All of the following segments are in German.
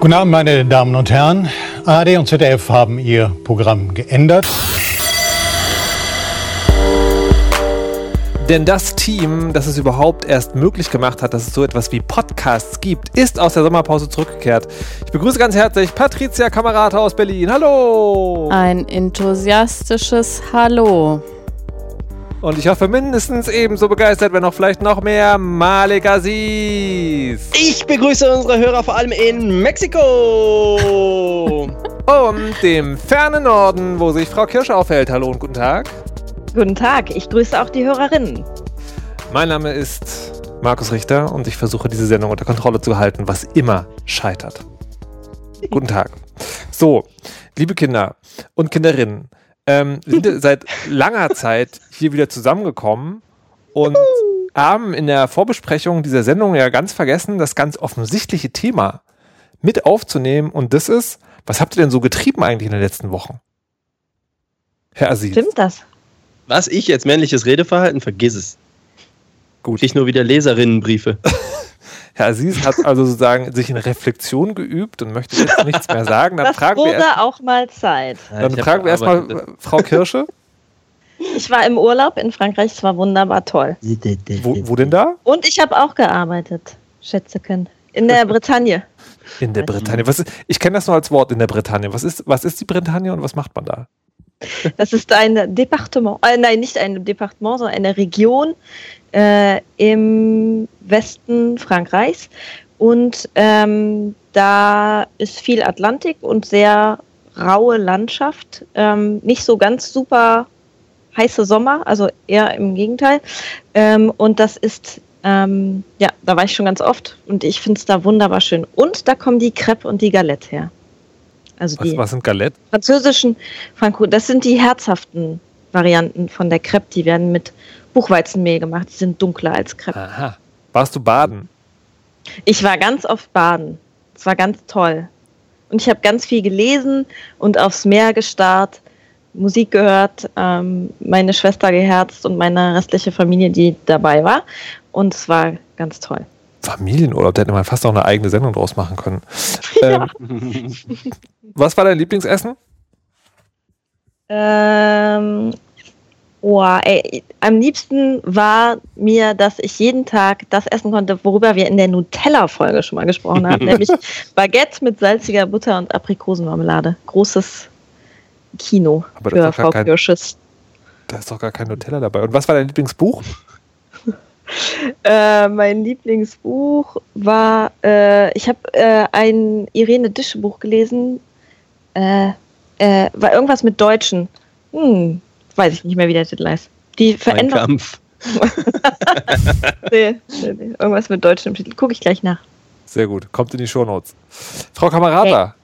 Guten Abend, meine Damen und Herren. ARD und ZDF haben ihr Programm geändert. Denn das Team, das es überhaupt erst möglich gemacht hat, dass es so etwas wie Podcasts gibt, ist aus der Sommerpause zurückgekehrt. Ich begrüße ganz herzlich Patricia Kamerata aus Berlin. Hallo! Ein enthusiastisches Hallo. Und ich hoffe mindestens ebenso begeistert, wenn auch vielleicht noch mehr Malik Aziz. Ich begrüße unsere Hörer vor allem in Mexiko. und dem fernen Norden, wo sich Frau Kirsch aufhält. Hallo und guten Tag. Guten Tag, ich grüße auch die Hörerinnen. Mein Name ist Markus Richter und ich versuche diese Sendung unter Kontrolle zu halten, was immer scheitert. Guten Tag. So, liebe Kinder und Kinderinnen, ähm, sind seit langer Zeit hier wieder zusammengekommen und haben in der Vorbesprechung dieser Sendung ja ganz vergessen, das ganz offensichtliche Thema mit aufzunehmen. Und das ist, was habt ihr denn so getrieben eigentlich in den letzten Wochen? Herr Aziz. Stimmt das? Was ich jetzt männliches Redeverhalten, vergiss es. Gut. Ich nur wieder Leserinnenbriefe. Herr Aziz hat also sozusagen sich in Reflexion geübt und möchte jetzt nichts mehr sagen. Dann das fragen wurde wir erst, auch mal Zeit. Dann fragen wir erstmal Frau Kirsche. Ich war im Urlaub in Frankreich, es war wunderbar toll. Wo, wo denn da? Und ich habe auch gearbeitet, Schätzeken. In der Bretagne. In der Bretagne. Was ist, ich kenne das nur als Wort in der Bretagne. Was ist, was ist die Bretagne und was macht man da? Das ist ein Departement, äh, nein, nicht ein Departement, sondern eine Region äh, im Westen Frankreichs. Und ähm, da ist viel Atlantik und sehr raue Landschaft. Ähm, nicht so ganz super heiße Sommer, also eher im Gegenteil. Ähm, und das ist, ähm, ja, da war ich schon ganz oft und ich finde es da wunderbar schön. Und da kommen die Crepe und die Galette her. Also was, die was sind Galette? französischen Franco, das sind die herzhaften Varianten von der Crepe, die werden mit Buchweizenmehl gemacht, die sind dunkler als Crepe. Aha. Warst du baden? Ich war ganz oft baden. Es war ganz toll. Und ich habe ganz viel gelesen und aufs Meer gestarrt, Musik gehört, ähm, meine Schwester geherzt und meine restliche Familie, die dabei war. Und es war ganz toll. Familienurlaub, da hätte man fast auch eine eigene Sendung draus machen können. Ja. Ähm, was war dein Lieblingsessen? Ähm, oh, ey, am liebsten war mir, dass ich jeden Tag das essen konnte, worüber wir in der Nutella-Folge schon mal gesprochen haben, nämlich Baguette mit salziger Butter und Aprikosenmarmelade. Großes Kino Aber das für Frau kein- Kirsches. Da ist doch gar kein Nutella dabei. Und was war dein Lieblingsbuch? Äh, mein Lieblingsbuch war, äh, ich habe äh, ein Irene Dische Buch gelesen, äh, äh, war irgendwas mit Deutschen. Hm, weiß ich nicht mehr, wie der Titel heißt. Die Veränderung. Kampf. Nee, nee, nee, irgendwas mit Deutschen im Titel. Gucke ich gleich nach. Sehr gut. Kommt in die Shownotes. Frau Kamerata.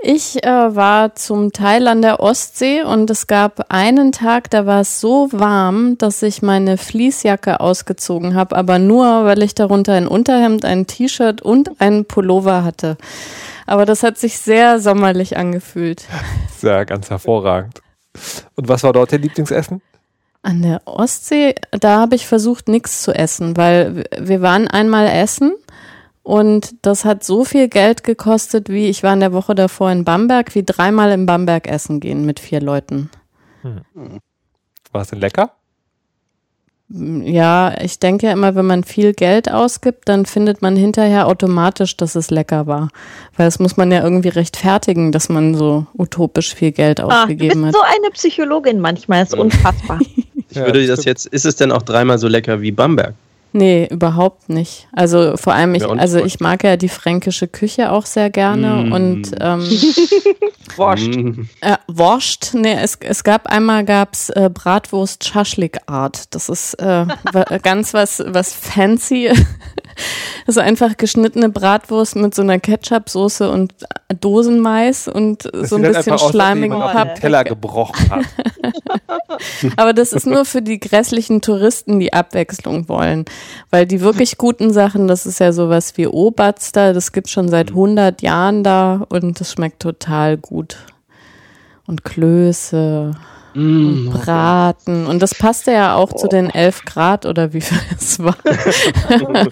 Ich äh, war zum Teil an der Ostsee und es gab einen Tag, da war es so warm, dass ich meine Fließjacke ausgezogen habe, aber nur, weil ich darunter ein Unterhemd, ein T-Shirt und einen Pullover hatte. Aber das hat sich sehr sommerlich angefühlt. Sehr ganz hervorragend. Und was war dort dein Lieblingsessen? An der Ostsee, da habe ich versucht, nichts zu essen, weil wir waren einmal essen und das hat so viel Geld gekostet, wie ich war in der Woche davor in Bamberg, wie dreimal in Bamberg essen gehen mit vier Leuten. War es denn lecker? Ja, ich denke ja immer, wenn man viel Geld ausgibt, dann findet man hinterher automatisch, dass es lecker war. Weil das muss man ja irgendwie rechtfertigen, dass man so utopisch viel Geld Ah, du bist ausgegeben hat. so eine Psychologin manchmal, ist unfassbar. Ich würde das jetzt, ist es denn auch dreimal so lecker wie Bamberg? Nee, überhaupt nicht. Also vor allem, ich, also ich mag ja die fränkische Küche auch sehr gerne Mm. und ähm, Wurscht. Mm. äh, Wurst, nee, es, es gab einmal gab's äh, Bratwurst Schaschlik Art. Das ist äh, ganz was was fancy. Ist einfach geschnittene Bratwurst mit so einer Ketchup-Soße und Dosenmais und Das so ein bisschen aus, schleimigen auf den Teller gebrochen hat. Aber das ist nur für die grässlichen Touristen, die Abwechslung wollen. Weil die wirklich guten Sachen, das ist ja sowas wie Oberster, das gibt's schon seit 100 Jahren da und das schmeckt total gut. Und Klöße Mm, und Braten. Und das passte ja auch zu den 11 Grad oder wie viel es war.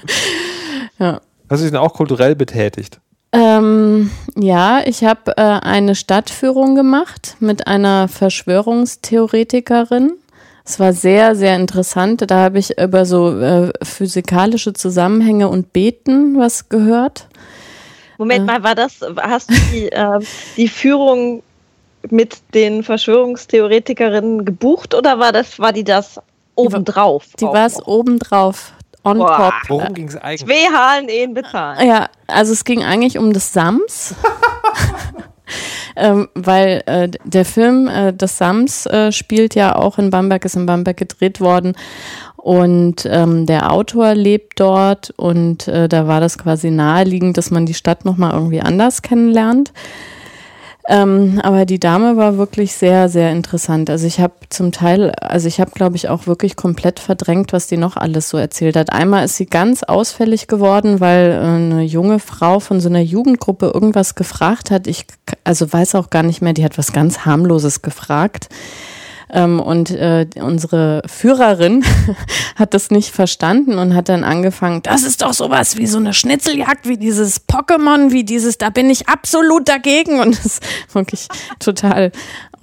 ja. Hast du dich denn auch kulturell betätigt? Ähm, ja, ich habe äh, eine Stadtführung gemacht mit einer Verschwörungstheoretikerin. Es war sehr, sehr interessant. Da habe ich über so äh, physikalische Zusammenhänge und Beten was gehört. Moment mal, war das, hast du die, ähm, die Führung mit den Verschwörungstheoretikerinnen gebucht oder war das, war die das obendrauf? Die war es obendrauf, on Boah. top. Worum ging es eigentlich? Zwei Halen Ehen bezahlen. Ja, also es ging eigentlich um das Sams. ähm, weil äh, der Film äh, Das Sams äh, spielt ja auch in Bamberg, ist in Bamberg gedreht worden. Und ähm, der Autor lebt dort und äh, da war das quasi naheliegend, dass man die Stadt nochmal irgendwie anders kennenlernt. Ähm, aber die Dame war wirklich sehr, sehr interessant. Also ich habe zum Teil, also ich habe, glaube ich, auch wirklich komplett verdrängt, was die noch alles so erzählt hat. Einmal ist sie ganz ausfällig geworden, weil äh, eine junge Frau von so einer Jugendgruppe irgendwas gefragt hat. Ich also weiß auch gar nicht mehr, die hat was ganz harmloses gefragt. Ähm, und äh, unsere Führerin hat das nicht verstanden und hat dann angefangen, das ist doch sowas wie so eine Schnitzeljagd, wie dieses Pokémon, wie dieses, da bin ich absolut dagegen. Und das ist wirklich total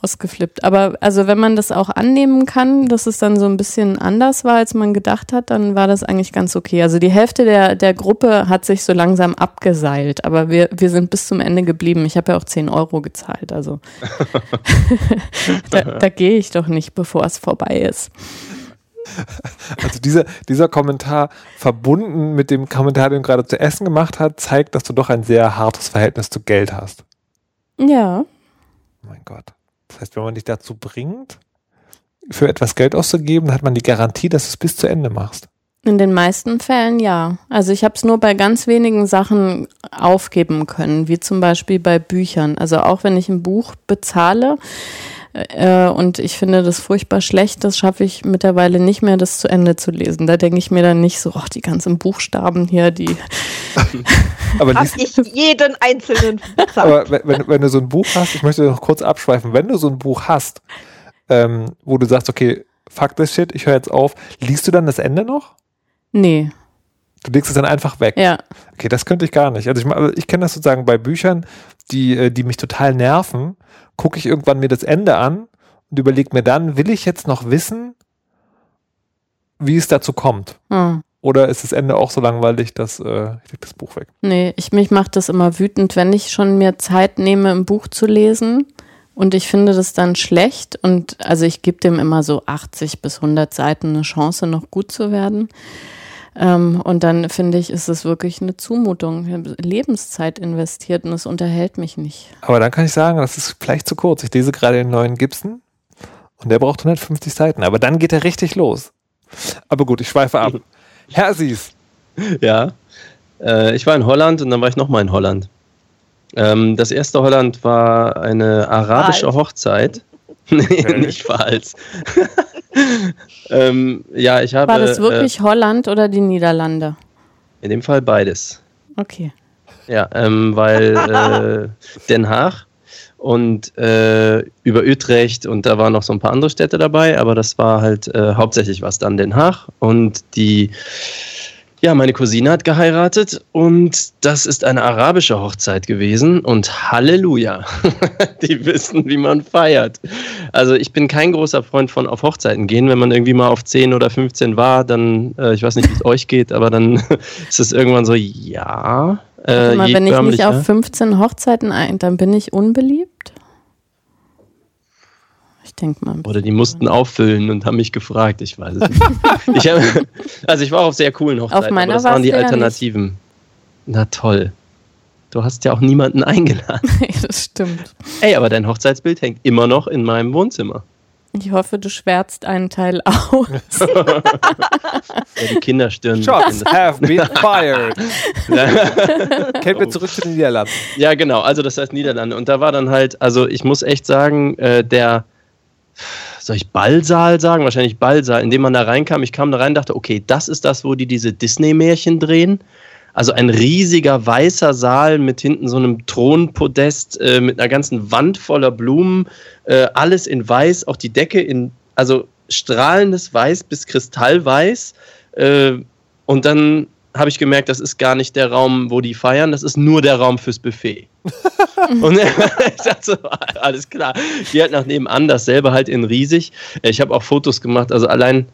ausgeflippt. Aber also wenn man das auch annehmen kann, dass es dann so ein bisschen anders war, als man gedacht hat, dann war das eigentlich ganz okay. Also die Hälfte der, der Gruppe hat sich so langsam abgeseilt, aber wir, wir sind bis zum Ende geblieben. Ich habe ja auch 10 Euro gezahlt, also da, da gehe ich doch nicht, bevor es vorbei ist. Also dieser, dieser Kommentar verbunden mit dem Kommentar, den du gerade zu essen gemacht hast, zeigt, dass du doch ein sehr hartes Verhältnis zu Geld hast. Ja, mein Gott. Das heißt, wenn man dich dazu bringt, für etwas Geld auszugeben, hat man die Garantie, dass du es bis zu Ende machst. in den meisten Fällen ja. Also ich habe es nur bei ganz wenigen Sachen aufgeben können, wie zum Beispiel bei Büchern. Also auch wenn ich ein Buch bezahle äh, und ich finde das furchtbar schlecht, das schaffe ich mittlerweile nicht mehr, das zu Ende zu lesen. Da denke ich mir dann nicht so, ach, die ganzen Buchstaben hier, die Aber, Hab ich jeden einzelnen aber wenn, wenn, wenn du so ein Buch hast, ich möchte noch kurz abschweifen, wenn du so ein Buch hast, ähm, wo du sagst, okay, fuck this shit, ich höre jetzt auf, liest du dann das Ende noch? Nee, Du legst es dann einfach weg. ja. Okay, das könnte ich gar nicht. Also ich, ma- ich kenne das sozusagen bei Büchern, die, äh, die mich total nerven, gucke ich irgendwann mir das Ende an und überlege mir dann, will ich jetzt noch wissen, wie es dazu kommt? Hm. Oder ist das Ende auch so langweilig, dass äh, ich leg das Buch weg? Nee, ich, mich macht das immer wütend, wenn ich schon mir Zeit nehme, ein Buch zu lesen und ich finde das dann schlecht und also ich gebe dem immer so 80 bis 100 Seiten eine Chance, noch gut zu werden. Ähm, und dann finde ich, ist es wirklich eine Zumutung. Ich habe Lebenszeit investiert und es unterhält mich nicht. Aber dann kann ich sagen, das ist vielleicht zu kurz. Ich lese gerade den neuen Gibson und der braucht 150 Seiten, aber dann geht er richtig los. Aber gut, ich schweife ab. Herr Sies, Ja. Äh, ich war in Holland und dann war ich nochmal in Holland. Ähm, das erste Holland war eine arabische. Hochzeit. nee, nicht Pfalz. ähm, ja, ich habe. War das wirklich Holland oder die Niederlande? Äh, in dem Fall beides. Okay. Ja, ähm, weil äh, Den Haag und äh, über Utrecht und da waren noch so ein paar andere Städte dabei, aber das war halt äh, hauptsächlich was dann Den Haag und die ja, meine Cousine hat geheiratet und das ist eine arabische Hochzeit gewesen und Halleluja, die wissen, wie man feiert. Also ich bin kein großer Freund von auf Hochzeiten gehen. Wenn man irgendwie mal auf 10 oder 15 war, dann, äh, ich weiß nicht, wie es euch geht, aber dann ist es irgendwann so, ja. Äh, mal, wenn ich nicht auf 15 Hochzeiten ein, dann bin ich unbeliebt? Ich denke mal. Oder die mussten auffüllen und haben mich gefragt, ich weiß es nicht. ich hab, also ich war auf sehr coolen Hochzeiten, Auf meiner aber das waren die ja nicht. Alternativen. Na toll. Du hast ja auch niemanden eingeladen. das stimmt. Ey, aber dein Hochzeitsbild hängt immer noch in meinem Wohnzimmer. Ich hoffe, du schwärzt einen Teil aus. Ja, die Kinderstirn. Shots have been fired. Kehren wir zurück zu den Niederlanden. Ja, genau. Also das heißt Niederlande. Und da war dann halt, also ich muss echt sagen, äh, der, soll ich Ballsaal sagen? Wahrscheinlich Ballsaal, in dem man da reinkam. Ich kam da rein, dachte, okay, das ist das, wo die diese Disney-Märchen drehen. Also ein riesiger weißer Saal mit hinten so einem Thronpodest, äh, mit einer ganzen Wand voller Blumen, äh, alles in weiß, auch die Decke in, also strahlendes Weiß bis Kristallweiß. Äh, und dann habe ich gemerkt, das ist gar nicht der Raum, wo die feiern, das ist nur der Raum fürs Buffet. und ich dachte so, alles klar. Die halt nach nebenan, dasselbe halt in riesig. Ich habe auch Fotos gemacht, also allein,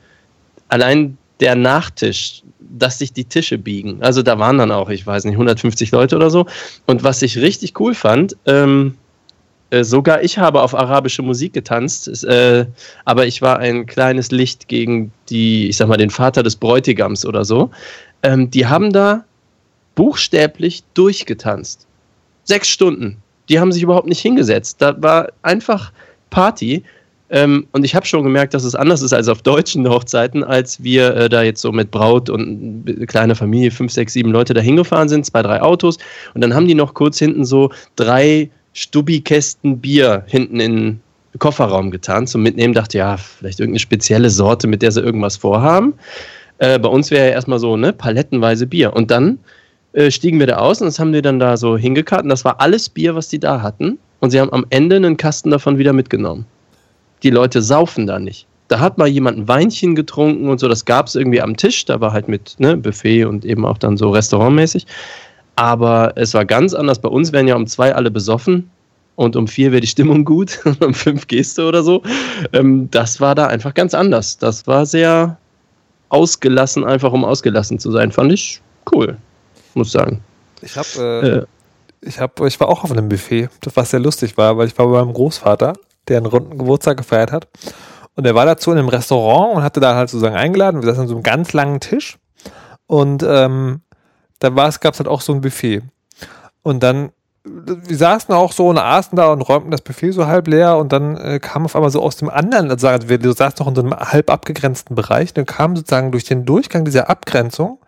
allein der Nachtisch, dass sich die Tische biegen. Also da waren dann auch, ich weiß nicht, 150 Leute oder so. Und was ich richtig cool fand, ähm, äh, sogar ich habe auf arabische Musik getanzt, äh, aber ich war ein kleines Licht gegen die, ich sag mal, den Vater des Bräutigams oder so. Ähm, die haben da buchstäblich durchgetanzt. Sechs Stunden. Die haben sich überhaupt nicht hingesetzt. Da war einfach Party. Ähm, und ich habe schon gemerkt, dass es anders ist als auf deutschen Hochzeiten, als wir äh, da jetzt so mit Braut und kleiner Familie, fünf, sechs, sieben Leute da hingefahren sind, zwei, drei Autos. Und dann haben die noch kurz hinten so drei Stubbi-Kästen Bier hinten in den Kofferraum getan zum Mitnehmen. Dachte, ja, vielleicht irgendeine spezielle Sorte, mit der sie irgendwas vorhaben. Äh, bei uns wäre ja erstmal so, ne, palettenweise Bier. Und dann äh, stiegen wir da aus und das haben die dann da so hingekarrt. Und das war alles Bier, was die da hatten. Und sie haben am Ende einen Kasten davon wieder mitgenommen. Die Leute saufen da nicht. Da hat mal jemand ein Weinchen getrunken und so, das gab es irgendwie am Tisch. Da war halt mit ne, Buffet und eben auch dann so restaurantmäßig. Aber es war ganz anders. Bei uns wären ja um zwei alle besoffen und um vier wäre die Stimmung gut, um fünf gehst du oder so. Ähm, das war da einfach ganz anders. Das war sehr ausgelassen, einfach um ausgelassen zu sein. Fand ich cool, muss sagen. Ich habe, äh, ich habe, ich war auch auf einem Buffet, was sehr lustig war, weil ich war bei meinem Großvater, der einen runden Geburtstag gefeiert hat. Und er war dazu in einem Restaurant und hatte da halt sozusagen eingeladen. Wir saßen an so einem ganz langen Tisch. Und ähm, da gab es halt auch so ein Buffet. Und dann, wir saßen auch so und aßen da und räumten das Buffet so halb leer und dann äh, kam auf einmal so aus dem anderen, also wir saßen noch in so einem halb abgegrenzten Bereich, dann kam sozusagen durch den Durchgang dieser Abgrenzung,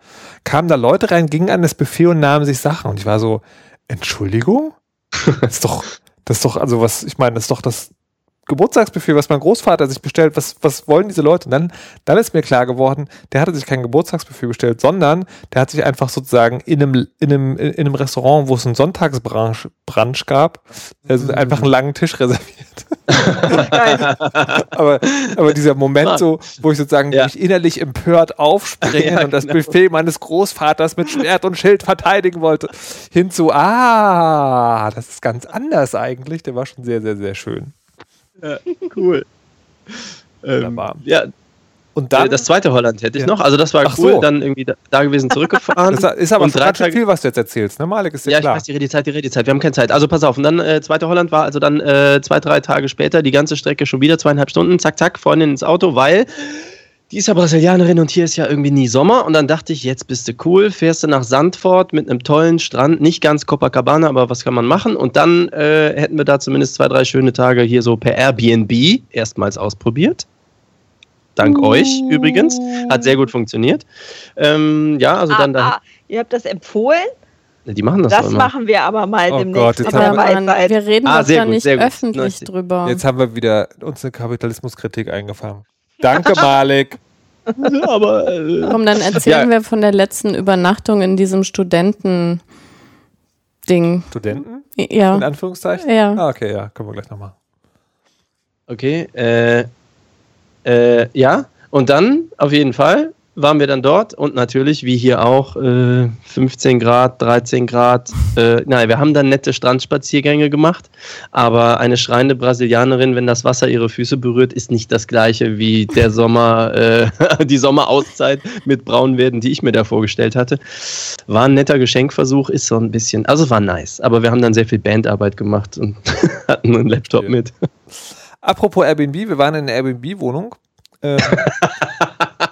kamen da Leute rein, gingen an das Buffet und nahmen sich Sachen. Und ich war so, Entschuldigung? Das ist doch, das ist doch, also was, ich meine, das ist doch das Geburtstagsbuffet, was mein Großvater sich bestellt, was, was wollen diese Leute? Und dann, dann ist mir klar geworden, der hatte sich kein Geburtstagsbuffet bestellt, sondern der hat sich einfach sozusagen in einem, in einem, in einem Restaurant, wo es einen Sonntagsbrunch Brunch gab, also einfach einen langen Tisch reserviert. aber, aber dieser Moment so, wo ich sozusagen Ja. mich innerlich empört aufspringen Ja, und das genau. Buffet meines Großvaters mit Schwert und Schild verteidigen wollte, hinzu, ah, das ist ganz anders eigentlich. Der war schon sehr, sehr, sehr schön. Cool. Ähm, Wunderbar. ja, Und dann, Äh, das zweite Holland hätte ich Ja. noch. Also das war Ach cool. so. Dann irgendwie da, da gewesen, zurückgefahren. das ist aber und drei Tage- viel, was du jetzt erzählst, ne, Malik? Ist ja, Ja, ich klar. weiß, die Redezeit, die Redezeit. Wir haben keine Zeit. Also pass auf. Und dann äh, zweite Holland war also dann äh, zwei, drei Tage später die ganze Strecke schon wieder zweieinhalb Stunden. Zack, zack, Freundin ins Auto, weil die ist ja Brasilianerin und hier ist ja irgendwie nie Sommer. Und dann dachte ich, jetzt bist du cool, fährst du nach Sandford mit einem tollen Strand, nicht ganz Copacabana, aber was kann man machen? Und dann äh, hätten wir da zumindest zwei, drei schöne Tage hier so per Airbnb erstmals ausprobiert. Dank euch übrigens. Hat sehr gut funktioniert. Ähm, ja, also dann ah, da. ah, ihr habt das empfohlen? Die machen das, Das immer. machen wir aber mal Oh demnächst. Gott, jetzt haben Aber man, Weisheit. wir reden Ah, da gut, nicht öffentlich Nice. drüber. Jetzt haben wir wieder uns eine Kapitalismuskritik eingefangen. Danke, Malik. Aber äh, Komm, dann erzählen Ja. wir von der letzten Übernachtung in diesem Studenten-Ding. Studenten? Ja. In Anführungszeichen? Ja. Ah, okay, ja, können wir gleich nochmal. okay. Äh, äh, ja, und dann auf jeden Fall waren wir dann dort und natürlich, wie hier auch, äh, 15 Grad, 13 Grad. Äh, nein, wir haben dann nette Strandspaziergänge gemacht, aber eine schreiende Brasilianerin, wenn das Wasser ihre Füße berührt, ist nicht das gleiche wie der Sommer, äh, die Sommerauszeit mit Braunwerden, die ich mir da vorgestellt hatte. War ein netter Geschenkversuch, ist so ein bisschen, also es war nice, aber wir haben dann sehr viel Bandarbeit gemacht und hatten einen Laptop mit. Apropos Airbnb, wir waren in einer Airbnb-Wohnung. Ähm,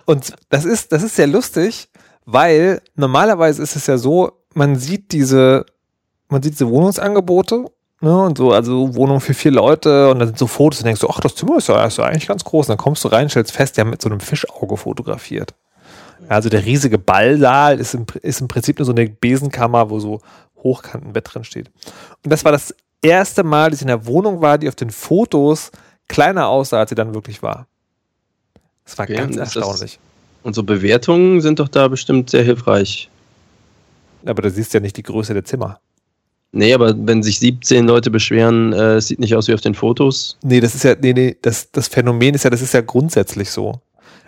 und das ist, das ist sehr lustig, weil normalerweise ist es ja so, man sieht diese, man sieht diese Wohnungsangebote Ne, und so, also Wohnung für vier Leute und dann sind so Fotos und denkst du, ach, das Zimmer ist ja, ist ja eigentlich ganz groß. Und dann kommst du rein, stellst fest, die haben mit so einem Fischauge fotografiert. Also der riesige Ballsaal ist im, ist im Prinzip nur so eine Besenkammer, wo so Hochkantenbett drin steht. Und das war das erste Mal, dass ich in der Wohnung war, die auf den Fotos kleiner aussah, als sie dann wirklich war. Das war Okay, ganz das- erstaunlich. Und so Bewertungen sind doch da bestimmt sehr hilfreich. Aber du siehst ja nicht die Größe der Zimmer. Nee, aber wenn sich 17 Leute beschweren, äh, es sieht nicht aus wie auf den Fotos. Nee, das ist ja, nee, nee, das, das Phänomen ist ja, das ist ja grundsätzlich so.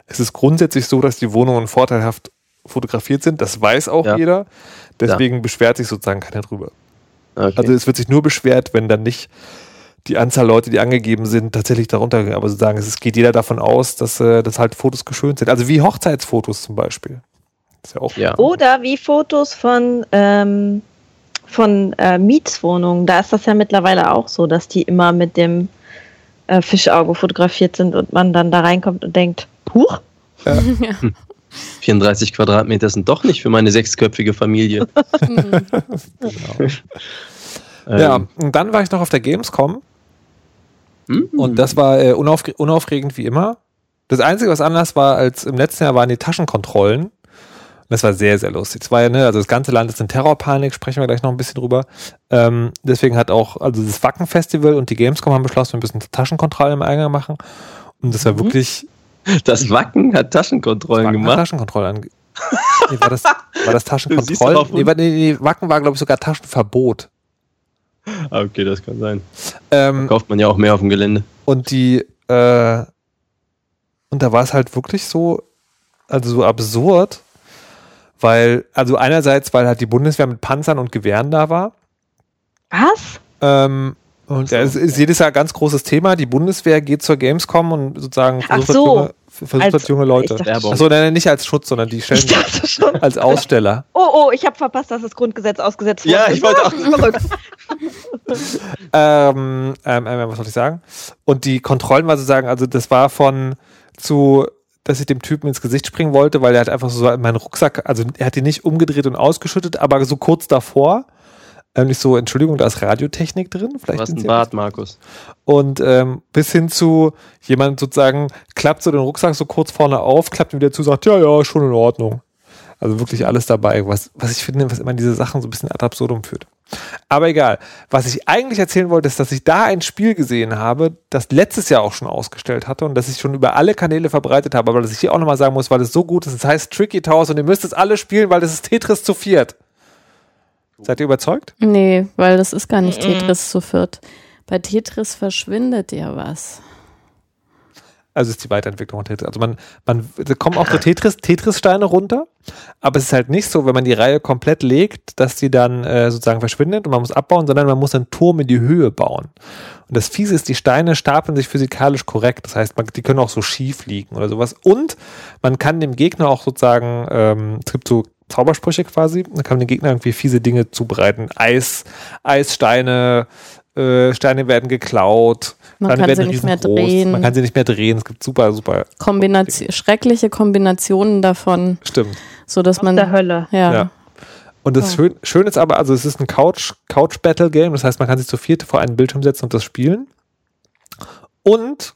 Es ist grundsätzlich so, dass die Wohnungen vorteilhaft fotografiert sind. Das weiß auch Ja. jeder. Deswegen beschwert sich sozusagen keiner drüber. Okay. Also es wird sich nur beschwert, wenn dann nicht die Anzahl Leute, die angegeben sind, tatsächlich darunter gehen. Aber sozusagen, es geht jeder davon aus, dass, äh, dass halt Fotos geschönt sind. Also wie Hochzeitsfotos zum Beispiel. ist ja auch ja. Oder wie Fotos von, ähm, von äh, Mietswohnungen. Da ist das ja mittlerweile auch so, dass die immer mit dem äh, Fischauge fotografiert sind und man dann da reinkommt und denkt, huch, 34 Quadratmeter sind doch nicht für meine sechsköpfige Familie. Genau. Ja, Ähm, und dann war ich noch auf der Gamescom und das war äh, unaufge unaufregend wie immer. Das Einzige, was anders war als im letzten Jahr, waren die Taschenkontrollen. Und das war sehr, sehr lustig. Es war ja, ne, also das ganze Land ist in Terrorpanik, sprechen wir gleich noch ein bisschen drüber. Ähm, deswegen hat auch, also das Wacken-Festival und die Gamescom haben beschlossen, wir müssen Taschenkontrollen im Eingang machen. Und das war wirklich Das Wacken hat Taschenkontrollen Wacken hat gemacht. Taschenkontrollen ange nee, war das, war das Taschenkontrollen? Nee, nee, nee, Wacken war, glaube ich, sogar Taschenverbot. Ah, okay, das kann sein. Ähm, Kauft man ja auch mehr auf dem Gelände. Und die, äh, und da war es halt wirklich so, also so absurd, weil, also einerseits, weil halt die Bundeswehr mit Panzern und Gewehren da war. was? Ähm, und ja, es ist jedes Jahr ein ganz großes Thema. Die Bundeswehr geht zur Gamescom und sozusagen Ach versucht, so. junge, versucht Als- dort junge Leute. Achso, nein, nicht als Schutz, sondern die stellen Ich dachte schon. als Aussteller. Oh, oh, ich habe verpasst, dass das Grundgesetz ausgesetzt wurde. Ja, ich wollte auch- Verrückt. Ähm, ähm, ähm, was soll ich sagen? Und die Kontrollen war sozusagen, also das war von zu, dass ich dem Typen ins Gesicht springen wollte, weil er hat einfach so meinen Rucksack, also er hat ihn nicht umgedreht und ausgeschüttet, aber so kurz davor. Ähm, nicht so, Entschuldigung, da ist Radiotechnik drin. Du Vielleicht hast sind einen Bart, Markus. Und ähm, bis hin zu jemand sozusagen klappt so den Rucksack so kurz vorne auf, klappt ihn wieder zu, sagt, ja, ja, schon in Ordnung. Also wirklich alles dabei, was, was ich finde, was immer diese Sachen so ein bisschen ad absurdum führt. Aber egal. Was ich eigentlich erzählen wollte, ist, dass ich da ein Spiel gesehen habe, das letztes Jahr auch schon ausgestellt hatte und das ich schon über alle Kanäle verbreitet habe, aber das ich hier auch nochmal sagen muss, weil es so gut ist. Es heißt Tricky Towers und ihr müsst es alle spielen, weil das ist Tetris zu viert. Seid ihr überzeugt? Nee, weil das ist gar nicht. Tetris zu viert. Bei Tetris verschwindet ja was. Also ist die Weiterentwicklung von Tetris. Also man, man da kommen auch so Tetris, Tetris-Steine runter, aber es ist halt nicht so, wenn man die Reihe komplett legt, dass die dann äh, sozusagen verschwindet und man muss abbauen, sondern man muss einen Turm in die Höhe bauen. Und das Fiese ist, die Steine stapeln sich physikalisch korrekt. Das heißt, man, die können auch so schief liegen oder sowas. Und man kann dem Gegner auch sozusagen, ähm, es gibt so Zaubersprüche quasi, man kann dem Gegner irgendwie fiese Dinge zubereiten. Eis, Eissteine, äh, Steine werden geklaut. Man Steine kann werden sie nicht mehr drehen. Man kann sie nicht mehr drehen. Es gibt super, super Kombination, schreckliche Kombinationen davon, Stimmt. so dass Aus man der Hölle. ja, Ja. Und das Ja. schön, schön ist aber, also es ist ein Couch, Couch Battle Game, das heißt, man kann sich zu viert vor einen Bildschirm setzen und das spielen. Und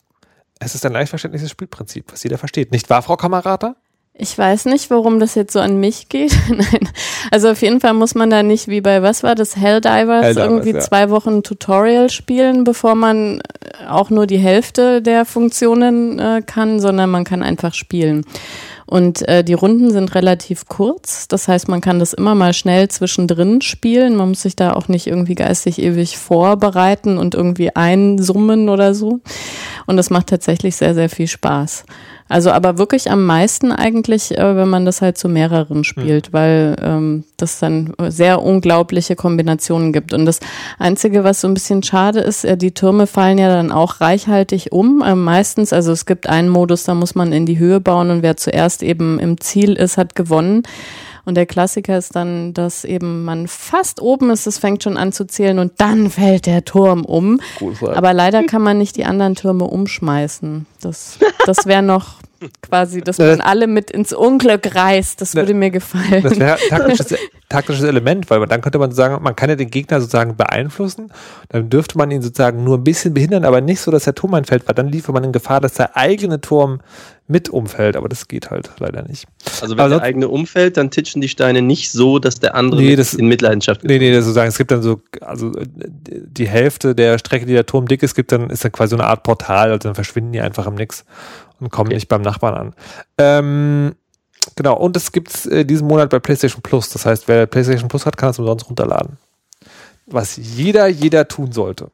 es ist ein leicht verständliches Spielprinzip, was jeder versteht. Nicht wahr, Frau Kamerata? Ich weiß nicht, warum das jetzt so an mich geht. Nein. Also auf jeden Fall muss man da nicht wie bei was war das Helldivers, Helldivers, irgendwie ja. zwei Wochen Tutorial spielen, bevor man äh, auch nur die Hälfte der Funktionen äh, kann, sondern man kann einfach spielen. Und äh, die Runden sind relativ kurz, das heißt, man kann das immer mal schnell zwischendrin spielen. Man muss sich da auch nicht irgendwie geistig ewig vorbereiten und irgendwie einsummen oder so. Und das macht tatsächlich sehr, sehr viel Spaß. Also aber wirklich am meisten eigentlich, äh, wenn man das halt zu mehreren spielt, weil ähm, das dann sehr unglaubliche Kombinationen gibt. Und das Einzige, was so ein bisschen schade ist, äh, die Türme fallen ja dann auch reichhaltig um. Äh, meistens, also es gibt einen Modus, da muss man in die Höhe bauen und wer zuerst eben im Ziel ist, hat gewonnen. Und der Klassiker ist dann, dass eben man fast oben ist, es fängt schon an zu zählen und dann fällt der Turm um. Aber leider kann man nicht die anderen Türme umschmeißen. Das, das wäre noch, quasi, dass man alle mit ins Unglück reißt. Das würde mir gefallen. Das wäre ein taktisches, taktisches Element, weil dann könnte man sagen, man kann ja den Gegner sozusagen beeinflussen. Dann dürfte man ihn sozusagen nur ein bisschen behindern, aber nicht so, dass der Turm einfällt, weil dann liefert man in Gefahr, dass der eigene Turm mit umfällt. Aber das geht halt leider nicht. Also wenn Aber der sonst- eigene umfällt, dann titschen die Steine nicht so, dass der andere Nee, das- in Mitleidenschaft Nee, nee, das sozusagen, es gibt dann so, also äh, die Hälfte der Strecke, die der Turm dick ist, gibt dann, ist dann quasi so eine Art Portal, also dann verschwinden die einfach im Nix und kommen Okay. nicht beim Nachbarn an. Ähm, genau, und es gibt's äh, diesen Monat bei PlayStation Plus. Das heißt, wer PlayStation Plus hat, kann es umsonst runterladen. Was jeder, jeder tun sollte.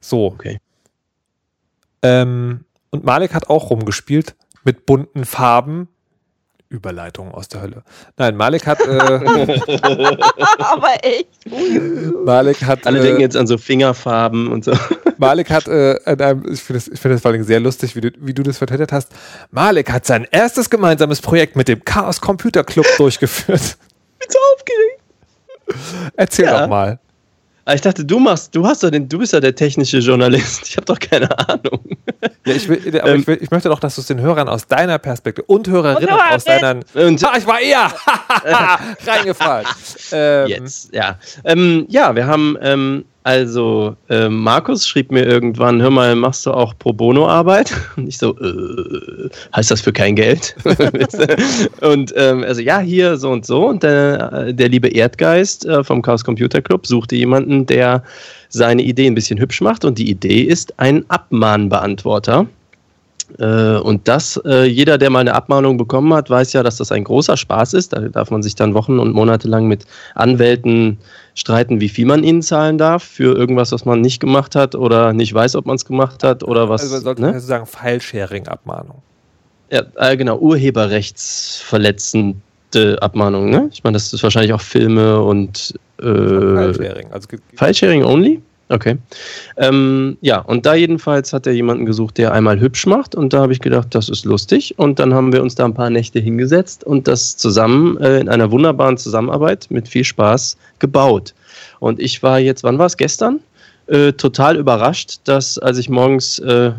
So. Okay. Ähm, und Malik hat auch rumgespielt mit bunten Farben. Überleitung aus der Hölle. Nein, Malik hat, äh, Aber echt. Malik hat, Alle äh, denken jetzt an so Fingerfarben und so. Malik hat, äh, in einem, ich finde das, ich finde das vor allem sehr lustig, wie du, wie du das verteidigt hast. Malik hat sein erstes gemeinsames Projekt mit dem Chaos Computer Club durchgeführt. bin so aufgeregt. Erzähl Ja. doch mal. Aber ich dachte, du machst, du hast doch den, du bist ja der technische Journalist. Ich habe doch keine Ahnung. Ja, ich, will, aber Ähm. ich, will, ich möchte doch, dass du es den Hörern aus deiner Perspektive und Hörerinnen Und aus deinen. Und Ah, ich war eher reingefallen. Ähm, jetzt, ja. Ähm, ja, wir haben, ähm, also, ähm, Markus schrieb mir irgendwann, hör mal, machst du auch Pro Bono Arbeit? Und ich so, äh, heißt das für kein Geld? und ähm, also, ja, hier so und so. Und der, der liebe Erdgeist äh, vom Chaos Computer Club suchte jemanden, der seine Idee ein bisschen hübsch macht. Und die Idee ist ein Abmahnbeantworter. Äh, Und das, äh, jeder, der mal eine Abmahnung bekommen hat, weiß ja, dass das ein großer Spaß ist. Da darf man sich dann Wochen und Monate lang mit Anwälten streiten, wie viel man ihnen zahlen darf für irgendwas, was man nicht gemacht hat oder nicht weiß, ob man es gemacht hat oder was. Also sollte ne? man sagen, File-Sharing-Abmahnung. Ja, äh, genau, urheberrechtsverletzende Abmahnung, ne? Ich meine, das ist wahrscheinlich auch Filme und äh, File-Sharing. Also, File-Sharing only? Okay. Ähm, ja, und da jedenfalls hat er jemanden gesucht, der einmal hübsch macht. Und da habe ich gedacht, das ist lustig. Und dann haben wir uns da ein paar Nächte hingesetzt und das zusammen äh, in einer wunderbaren Zusammenarbeit mit viel Spaß gebaut. Und ich war jetzt, wann war es? Gestern? Äh, total überrascht, dass als ich morgens äh,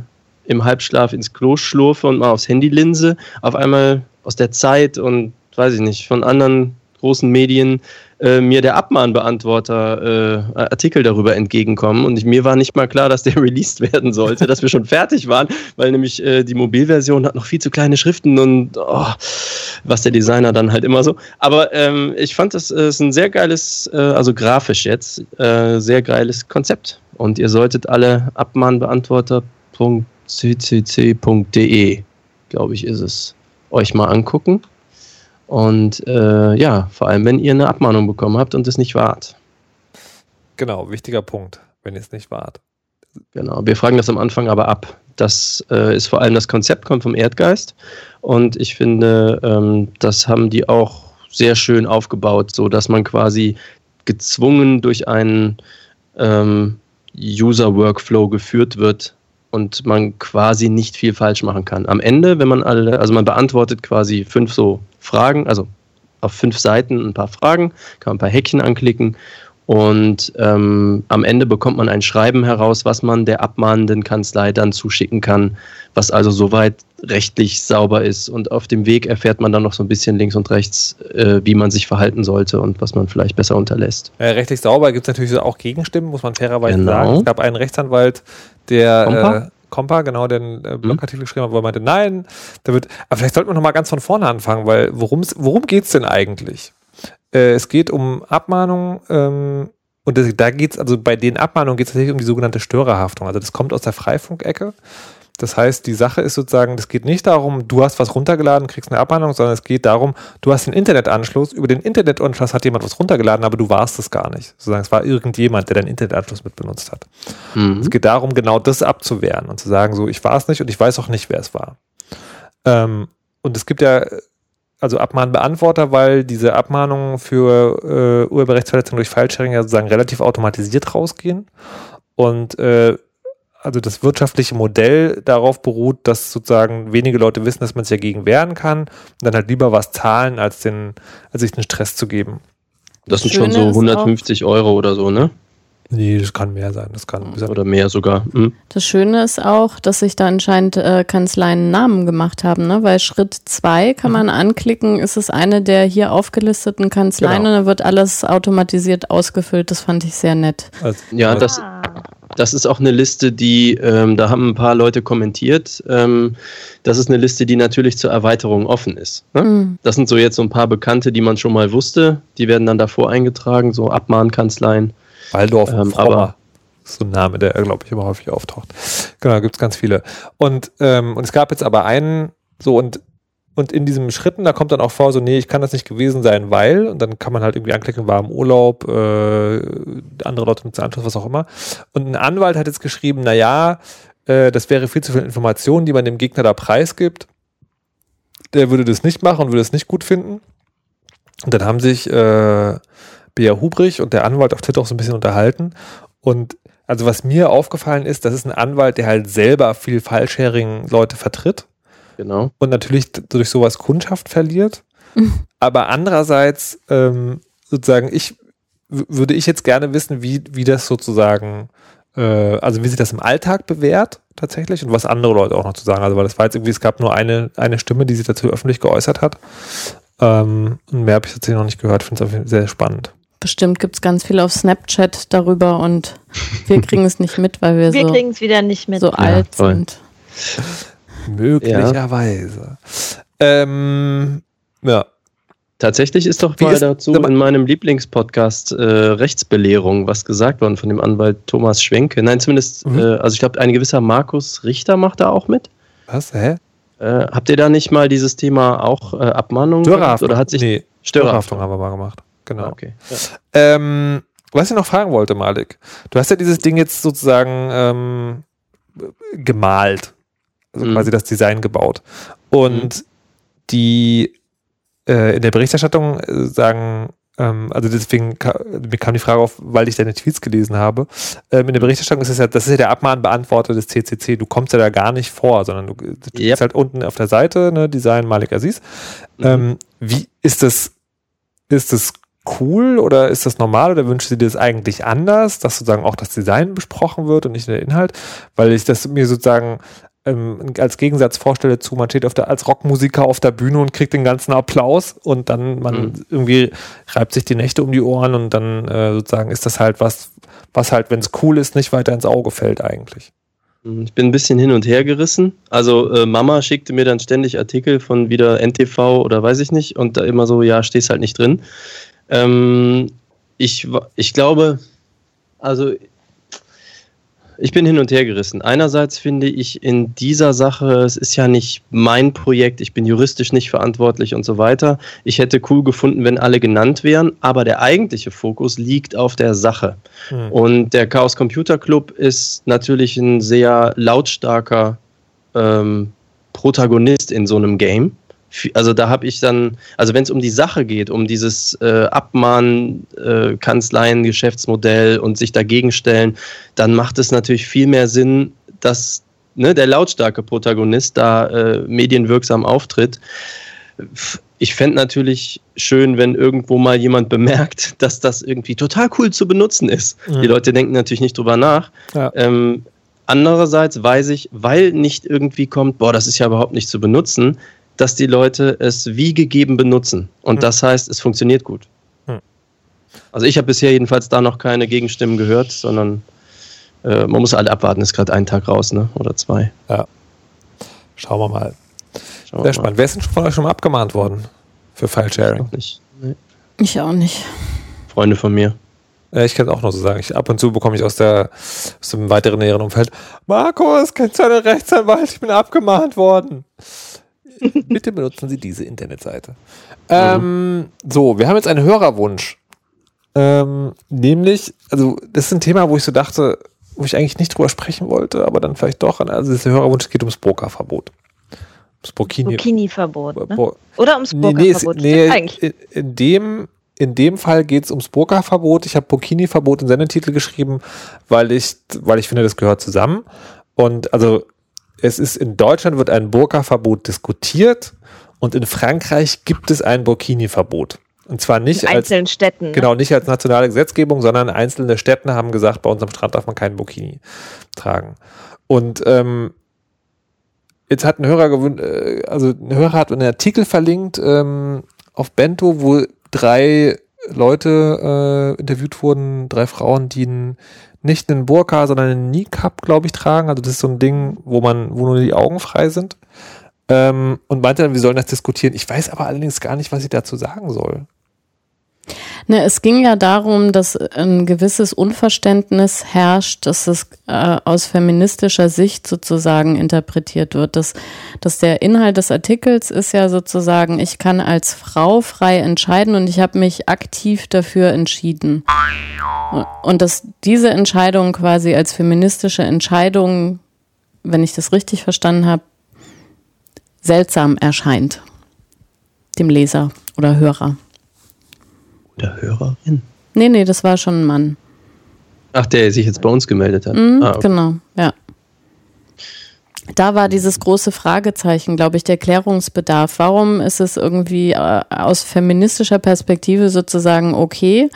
im Halbschlaf ins Klo schlurfe und mal aufs Handy linse, auf einmal aus der Zeit und weiß ich nicht, von anderen großen Medien äh, mir der Abmahnbeantworter äh, Artikel darüber entgegenkommen und ich, mir war nicht mal klar, dass der released werden sollte, dass wir schon fertig waren, weil nämlich äh, die Mobilversion hat noch viel zu kleine Schriften und oh, was der Designer dann halt immer so. Aber ähm, ich fand das äh, ist ein sehr geiles, äh, also grafisch jetzt, äh, sehr geiles Konzept und ihr solltet alle abmahnbeantworter.ccc.de, glaube ich, ist es, euch mal angucken. Und äh, ja, vor allem, wenn ihr eine Abmahnung bekommen habt und es nicht wart. Genau, wichtiger Punkt, wenn ihr es nicht wart. Genau, wir fragen das am Anfang aber ab. Das äh, ist vor allem das Konzept, kommt vom Erdgeist. Und ich finde, ähm, das haben die auch sehr schön aufgebaut, so dass man quasi gezwungen durch einen ähm, User-Workflow geführt wird und man quasi nicht viel falsch machen kann. Am Ende, wenn man alle, also man beantwortet quasi fünf so Fragen, also auf fünf Seiten ein paar Fragen, kann man ein paar Häkchen anklicken und ähm, am Ende bekommt man ein Schreiben heraus, was man der abmahnenden Kanzlei dann zuschicken kann, was also soweit rechtlich sauber ist. Und auf dem Weg erfährt man dann noch so ein bisschen links und rechts, äh, wie man sich verhalten sollte und was man vielleicht besser unterlässt. Äh, rechtlich sauber gibt es natürlich auch Gegenstimmen, muss man fairerweise Genau. sagen. Es gab einen Rechtsanwalt, der Kompa? äh, Kompa, genau, den äh, Blogartikel geschrieben hat, wo er meinte, nein, da wird, aber vielleicht sollten wir noch mal ganz von vorne anfangen, weil worum's, worum geht's denn eigentlich? Äh, es geht um Abmahnungen ähm, und das, da geht's also bei den Abmahnungen geht es tatsächlich um die sogenannte Störerhaftung. Also das kommt aus der Freifunkecke. Das heißt, die Sache ist sozusagen, es geht nicht darum, du hast was runtergeladen, kriegst eine Abmahnung, sondern es geht darum, du hast einen Internetanschluss, über den Internetanschluss hat jemand was runtergeladen, aber du warst es gar nicht. Sozusagen, es war irgendjemand, der deinen Internetanschluss mit benutzt hat. Mhm. Es geht darum, genau das abzuwehren und zu sagen, so, ich war es nicht und ich weiß auch nicht, wer es war. Ähm, und es gibt ja also Abmahnbeantworter, weil diese Abmahnungen für äh, Urheberrechtsverletzungen durch Filesharing ja sozusagen relativ automatisiert rausgehen. Und äh, also das wirtschaftliche Modell darauf beruht, dass sozusagen wenige Leute wissen, dass man sich dagegen wehren kann und dann halt lieber was zahlen, als, den, als sich den Stress zu geben. Das sind Schöne schon so ist 150 Euro oder so, ne? Nee, das kann mehr sein. Das kann Oder mehr sogar. Hm. Das Schöne ist auch, dass sich da anscheinend äh, Kanzleien Namen gemacht haben, ne? weil Schritt zwei kann man anklicken, ist es eine der hier aufgelisteten Kanzleien Genau. und dann wird alles automatisiert ausgefüllt. Das fand ich sehr nett. Also, Ja, das, Ah. Das ist auch eine Liste, die, ähm, da haben ein paar Leute kommentiert, ähm, das ist eine Liste, die natürlich zur Erweiterung offen ist. Ne? Mhm. Das sind so jetzt so ein paar Bekannte, die man schon mal wusste, die werden dann davor eingetragen, so Abmahnkanzleien. Waldorf Ähm, aber- so ein Name, der, glaube ich, immer häufig auftaucht. Genau, gibt es ganz viele. Und, ähm, und es gab jetzt aber einen, so und, und in diesen Schritten, da kommt dann auch vor, so, nee, ich kann das nicht gewesen sein, weil, und dann kann man halt irgendwie anklicken, war im Urlaub, äh, andere Leute mit Anschluss, was auch immer. Und ein Anwalt hat jetzt geschrieben, na ja, äh, das wäre viel zu viel Information, die man dem Gegner da preisgibt. Der würde das nicht machen und würde es nicht gut finden. Und dann haben sich äh, Bea Hubrich und der Anwalt auf Twitter auch so ein bisschen unterhalten. Und also was mir aufgefallen ist, das ist ein Anwalt, der halt selber viel File-Sharing-Leute vertritt Genau. und natürlich durch sowas Kundschaft verliert. Aber andererseits ähm, sozusagen, ich würde ich jetzt gerne wissen, wie, wie das sozusagen, äh, also wie sich das im Alltag bewährt tatsächlich und was andere Leute auch noch zu sagen. Also weil das war jetzt irgendwie, es gab nur eine, eine Stimme, die sich dazu öffentlich geäußert hat. Ähm, und mehr habe ich tatsächlich noch nicht gehört. Finde es auf jeden Fall sehr spannend. Bestimmt gibt es ganz viel auf Snapchat darüber und wir kriegen es nicht mit, weil wir, Wir so, kriegen es wieder nicht mit. so alt toll. sind. Möglicherweise. Ähm, ja. Tatsächlich ist doch Wie mal ist- dazu in meinem Lieblingspodcast äh, Rechtsbelehrung was gesagt worden von dem Anwalt Thomas Schwenke. Nein, zumindest, Mhm. äh, also ich glaube, ein gewisser Markus Richter macht da auch mit. Was? Hä? Äh, habt ihr da nicht mal dieses Thema auch äh, Abmahnung? Störerhaftung. Oder hat sich nee, Störerhaftung haben wir mal gemacht. Genau. Ah, okay. Ja. Ähm, was ich noch fragen wollte, Malik. Du hast ja dieses Ding jetzt sozusagen ähm, gemalt. Also Mhm. quasi das Design gebaut. Und die äh, in der Berichterstattung äh, sagen, ähm, also deswegen ka mir kam die Frage auf, weil ich deine Tweets gelesen habe. Ähm, in der Berichterstattung ist es ja, das ist ja der Abmahnbeantworter des CCC. Du kommst ja da gar nicht vor, sondern du, du Yep. bist halt unten auf der Seite, ne, Design Malik Aziz. Mhm. Ähm, wie ist das, ist das cool oder ist das normal oder wünschst du dir das eigentlich anders, dass sozusagen auch das Design besprochen wird und nicht der Inhalt? Weil ich das mir sozusagen ähm, als Gegensatz vorstelle zu, man steht der, als Rockmusiker auf der Bühne und kriegt den ganzen Applaus und dann man Mhm. irgendwie reibt sich die Nächte um die Ohren und dann äh, sozusagen ist das halt was, was halt, wenn es cool ist, nicht weiter ins Auge fällt eigentlich. Ich bin ein bisschen hin und her gerissen. Also äh, Mama schickte mir dann ständig Artikel von wieder NTV oder weiß ich nicht und da immer so, ja, stehst halt nicht drin. Ähm, ich, ich glaube, also ich bin hin und her gerissen. Einerseits finde ich in dieser Sache, es ist ja nicht mein Projekt, ich bin juristisch nicht verantwortlich und so weiter. Ich hätte cool gefunden, wenn alle genannt wären, aber der eigentliche Fokus liegt auf der Sache. Hm. Und der Chaos Computer Club ist natürlich ein sehr lautstarker ähm, Protagonist in so einem Game. Also da habe ich dann, also wenn es um die Sache geht, um dieses äh, Abmahn, äh, Kanzleien, Geschäftsmodell und sich dagegen stellen, dann macht es natürlich viel mehr Sinn, dass ne, der lautstarke Protagonist da äh, medienwirksam auftritt. Ich fände natürlich schön, wenn irgendwo mal jemand bemerkt, dass das irgendwie total cool zu benutzen ist. Mhm. Die Leute denken natürlich nicht drüber nach. Ja. Ähm, andererseits weiß ich, weil nicht irgendwie kommt, boah, das ist ja überhaupt nicht zu benutzen, dass die Leute es wie gegeben benutzen. Und Mhm. das heißt, es funktioniert gut. Mhm. Also ich habe bisher jedenfalls da noch keine Gegenstimmen gehört, sondern äh, man muss alle abwarten, ist gerade ein Tag raus, ne? Oder zwei. Schauen wir mal. Schauen wir Sehr mal. spannend. Wer ist denn von euch schon mal abgemahnt worden für File-Sharing? Noch nicht. Nee. Ich auch nicht. Freunde von mir. Ja, ich kann es auch nur so sagen. Ich, ab und zu bekomme ich aus, der, aus dem weiteren näheren Umfeld, Markus, kennst du einen Rechtsanwalt? Ich bin abgemahnt worden. Bitte benutzen Sie diese Internetseite. Ähm, so, wir haben jetzt einen Hörerwunsch. Ähm, nämlich, also das ist ein Thema, wo ich so dachte, wo ich eigentlich nicht drüber sprechen wollte, aber dann vielleicht doch. Also dieser Hörerwunsch geht ums Burka-Verbot. Ums Burkini. Bikini-Verbot. Ne? Oder ums Nee, nee, Burka-Verbot. nee, eigentlich. in, in dem in dem Fall geht es ums Burka-Verbot. Ich habe Burkini-Verbot in Sendetitel geschrieben, weil ich, weil ich finde, das gehört zusammen. Und also es ist in Deutschland wird ein Burka-Verbot diskutiert und in Frankreich gibt es ein Burkini-Verbot. Und zwar nicht In als einzelnen Städten. ne? Genau, nicht als nationale Gesetzgebung, sondern einzelne Städte haben gesagt, bei uns am Strand darf man keinen Burkini tragen. Und ähm, jetzt hat ein Hörer gewün- äh, also ein Hörer hat einen Artikel verlinkt ähm, auf Bento, wo drei Leute äh, interviewt wurden, drei Frauen, die einen, nicht einen Burka, sondern einen Niqab, glaube ich, tragen. Also das ist so ein Ding, wo man, wo nur die Augen frei sind. Ähm, und meinte dann, wir sollen das diskutieren. Ich weiß aber allerdings gar nicht, was ich dazu sagen soll. Ne, es ging ja darum, dass ein gewisses Unverständnis herrscht, dass es äh, aus feministischer Sicht sozusagen interpretiert wird. Dass, dass der Inhalt des Artikels ist ja sozusagen, ich kann als Frau frei entscheiden und ich habe mich aktiv dafür entschieden. Und dass diese Entscheidung quasi als feministische Entscheidung, wenn ich das richtig verstanden habe, seltsam erscheint. Dem Leser oder Hörer. Oder Hörerin. Nee, nee, das war schon ein Mann. Ach, der sich jetzt bei uns gemeldet hat. Mhm, ah, okay. Genau, ja. Da war dieses große Fragezeichen, glaube ich, der Klärungsbedarf. Warum ist es irgendwie äh, aus feministischer Perspektive sozusagen okay,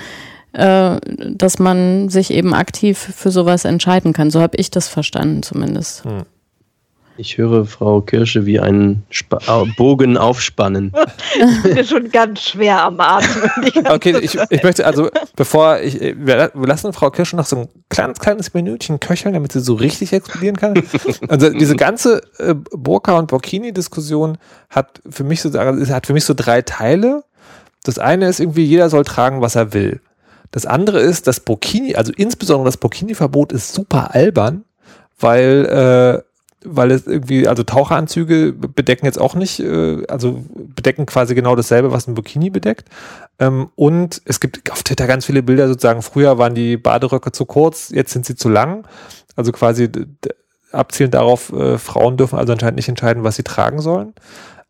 äh, dass man sich eben aktiv für sowas entscheiden kann? So habe ich das verstanden zumindest. Ich höre Frau Kirsche wie einen Au- Bogen aufspannen. Ich bin schon ganz schwer am Atmen. Okay, ich, ich möchte also, bevor ich, wir wir lassen Frau Kirsch noch so ein kleines, kleines Minütchen köcheln, damit sie so richtig explodieren kann. Also diese ganze äh, Burka- und Burkini-Diskussion hat für mich so, hat für mich so drei Teile. Das eine ist irgendwie, jeder soll tragen, was er will. Das andere ist, das Burkini, also insbesondere das Burkini-Verbot ist super albern, weil, äh, weil es irgendwie, also Taucheranzüge bedecken jetzt auch nicht, äh, also bedecken quasi genau dasselbe, was ein Burkini bedeckt. Ähm, und es gibt auf Twitter ganz viele Bilder sozusagen, früher waren die Baderöcke zu kurz, jetzt sind sie zu lang. Also quasi abzielend darauf, äh, Frauen dürfen also anscheinend nicht entscheiden, was sie tragen sollen.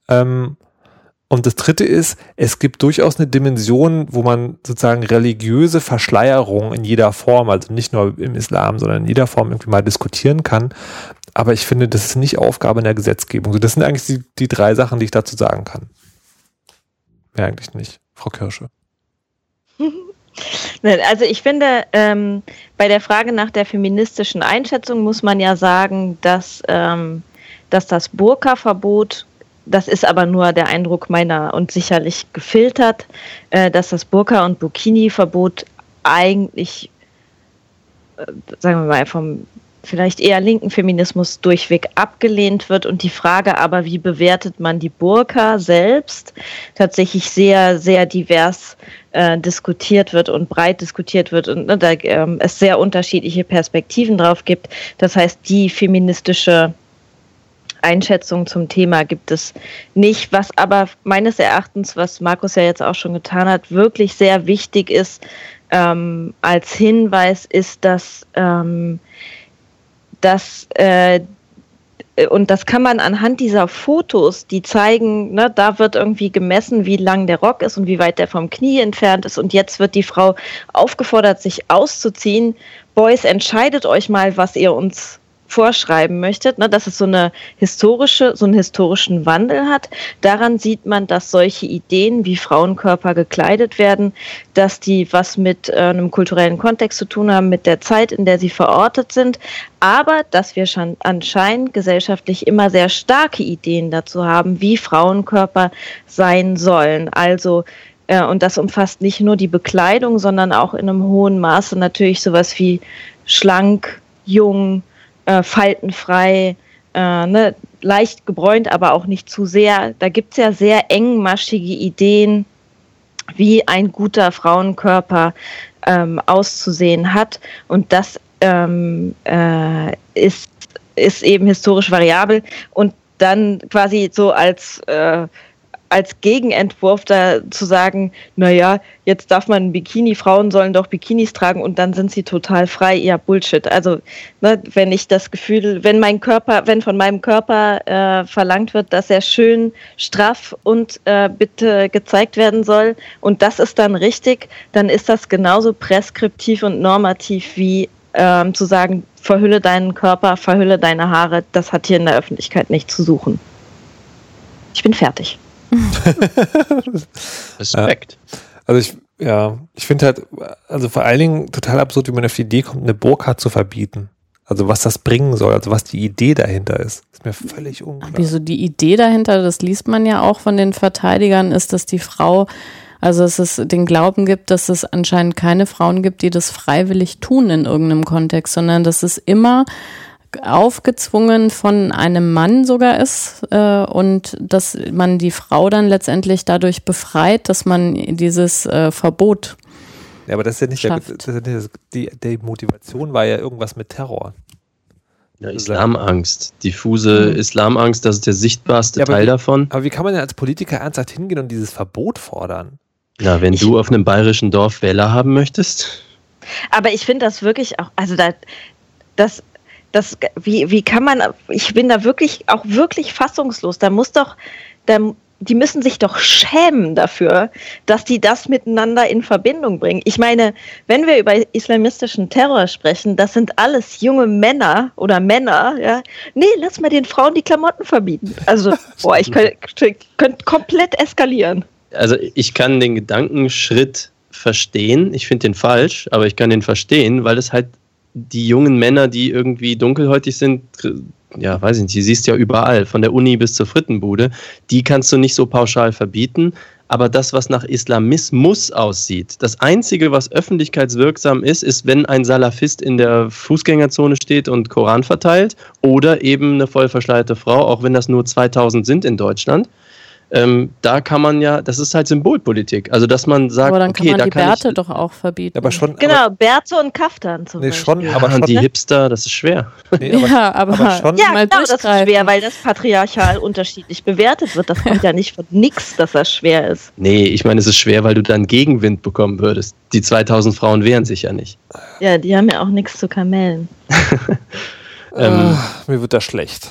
Ähm, und das dritte ist, es gibt durchaus eine Dimension, wo man sozusagen religiöse Verschleierung in jeder Form, also nicht nur im Islam, sondern in jeder Form irgendwie mal diskutieren kann. Aber ich finde, das ist nicht Aufgabe in der Gesetzgebung. Das sind eigentlich die, die drei Sachen, die ich dazu sagen kann. Mehr eigentlich nicht, Frau Kirsche. Also ich finde, ähm, bei der Frage nach der feministischen Einschätzung muss man ja sagen, dass, ähm, dass das Burka-Verbot, das ist aber nur der Eindruck meiner und sicherlich gefiltert, äh, dass das Burka- und Burkini-Verbot eigentlich, äh, sagen wir mal, vom vielleicht eher linken Feminismus durchweg abgelehnt wird und die Frage aber, wie bewertet man die Burka selbst, tatsächlich sehr, sehr divers äh, diskutiert wird und breit diskutiert wird und ne, da ähm, es sehr unterschiedliche Perspektiven drauf gibt. Das heißt, die feministische Einschätzung zum Thema gibt es nicht, was aber meines Erachtens, was Markus ja jetzt auch schon getan hat, wirklich sehr wichtig ist ähm, als Hinweis, ist, dass, ähm, dass äh, und das kann man anhand dieser Fotos, die zeigen, ne, da wird irgendwie gemessen, wie lang der Rock ist und wie weit der vom Knie entfernt ist. Und jetzt wird die Frau aufgefordert, sich auszuziehen. Boys, entscheidet euch mal, was ihr uns vorschreiben möchtet, ne, dass es so eine historische, so einen historischen Wandel hat. Daran sieht man, dass solche Ideen, wie Frauenkörper gekleidet werden, dass die was mit äh, einem kulturellen Kontext zu tun haben, mit der Zeit, in der sie verortet sind, aber dass wir schon anscheinend gesellschaftlich immer sehr starke Ideen dazu haben, wie Frauenkörper sein sollen. Also äh, und das umfasst nicht nur die Bekleidung, sondern auch in einem hohen Maße natürlich sowas wie schlank, jung, äh, faltenfrei, äh, ne, leicht gebräunt, aber auch nicht zu sehr. Da gibt es ja sehr engmaschige Ideen, wie ein guter Frauenkörper ähm, auszusehen hat. Und das ähm, äh, ist, ist eben historisch variabel. Und dann quasi so als äh, als Gegenentwurf da zu sagen, naja, jetzt darf man ein Bikini, Frauen sollen doch Bikinis tragen und dann sind sie total frei. Ja, Bullshit. Also, ne, wenn ich das Gefühl, wenn mein Körper, wenn von meinem Körper äh, verlangt wird, dass er schön straff und äh, bitte gezeigt werden soll und das ist dann richtig, dann ist das genauso preskriptiv und normativ wie ähm, zu sagen, verhülle deinen Körper, verhülle deine Haare, das hat hier in der Öffentlichkeit nichts zu suchen. Ich bin fertig. Respekt. Also ich, ja, ich finde halt, also vor allen Dingen total absurd, wie man auf die Idee kommt, eine Burka zu verbieten. Also was das bringen soll, also was die Idee dahinter ist, ist mir völlig unklar. Wieso die Idee dahinter, das liest man ja auch von den Verteidigern, ist, dass die Frau, also dass es den Glauben gibt, dass es anscheinend keine Frauen gibt, die das freiwillig tun in irgendeinem Kontext, sondern dass es immer aufgezwungen von einem Mann sogar ist äh, und dass man die Frau dann letztendlich dadurch befreit, dass man dieses äh, Verbot Ja, aber das ist ja nicht, der, das ist ja nicht das, die, die Motivation war ja irgendwas mit Terror. Ja, Islamangst, diffuse Islamangst, das ist der sichtbarste Ja, Teil wie- davon. Aber wie kann man denn als Politiker ernsthaft hingehen und dieses Verbot fordern? Na, wenn du auf einem bayerischen Dorf Wähler haben möchtest, Aber ich finde das wirklich auch, also da, das, das, wie, wie kann man, ich bin da wirklich, auch wirklich fassungslos. Da muss doch, da, die müssen sich doch schämen dafür, dass die das miteinander in Verbindung bringen. Ich meine, wenn wir über islamistischen Terror sprechen, das sind alles junge Männer oder Männer, ja. Nee, lass mal den Frauen die Klamotten verbieten. Also, boah, ich könnte könnt komplett eskalieren. also ich kann den Gedankenschritt verstehen. Ich finde den falsch, aber ich kann den verstehen, weil es halt die jungen Männer, die irgendwie dunkelhäutig sind, ja, weiß ich nicht, die siehst du ja überall, von der Uni bis zur Frittenbude, die kannst du nicht so pauschal verbieten. Aber das, was nach Islamismus aussieht, das Einzige, was öffentlichkeitswirksam ist, ist, wenn ein Salafist in der Fußgängerzone steht und Koran verteilt oder eben eine voll verschleierte Frau, auch wenn das nur 2000 sind in Deutschland. Ähm, da kann man ja, das ist halt Symbolpolitik. Also, dass man sagt, Aber dann kann okay, man da die kann Bärte ich, doch auch verbieten. Aber schon, Genau, aber, Bärte und Kaftan zum nee, Beispiel. schon, ja, aber schon, die Hipster, das ist schwer. nee, aber, ja, aber, aber schon- Ja, mal genau, das ist schwer, weil das patriarchal unterschiedlich bewertet wird. Das kommt ja nicht von nix, dass das schwer ist. Nee, ich meine, es ist schwer, weil du dann Gegenwind bekommen würdest. Die 2000 Frauen wehren sich ja nicht. Ja, die haben ja auch nichts zu kamellen. Ähm, Ah, mir wird das schlecht.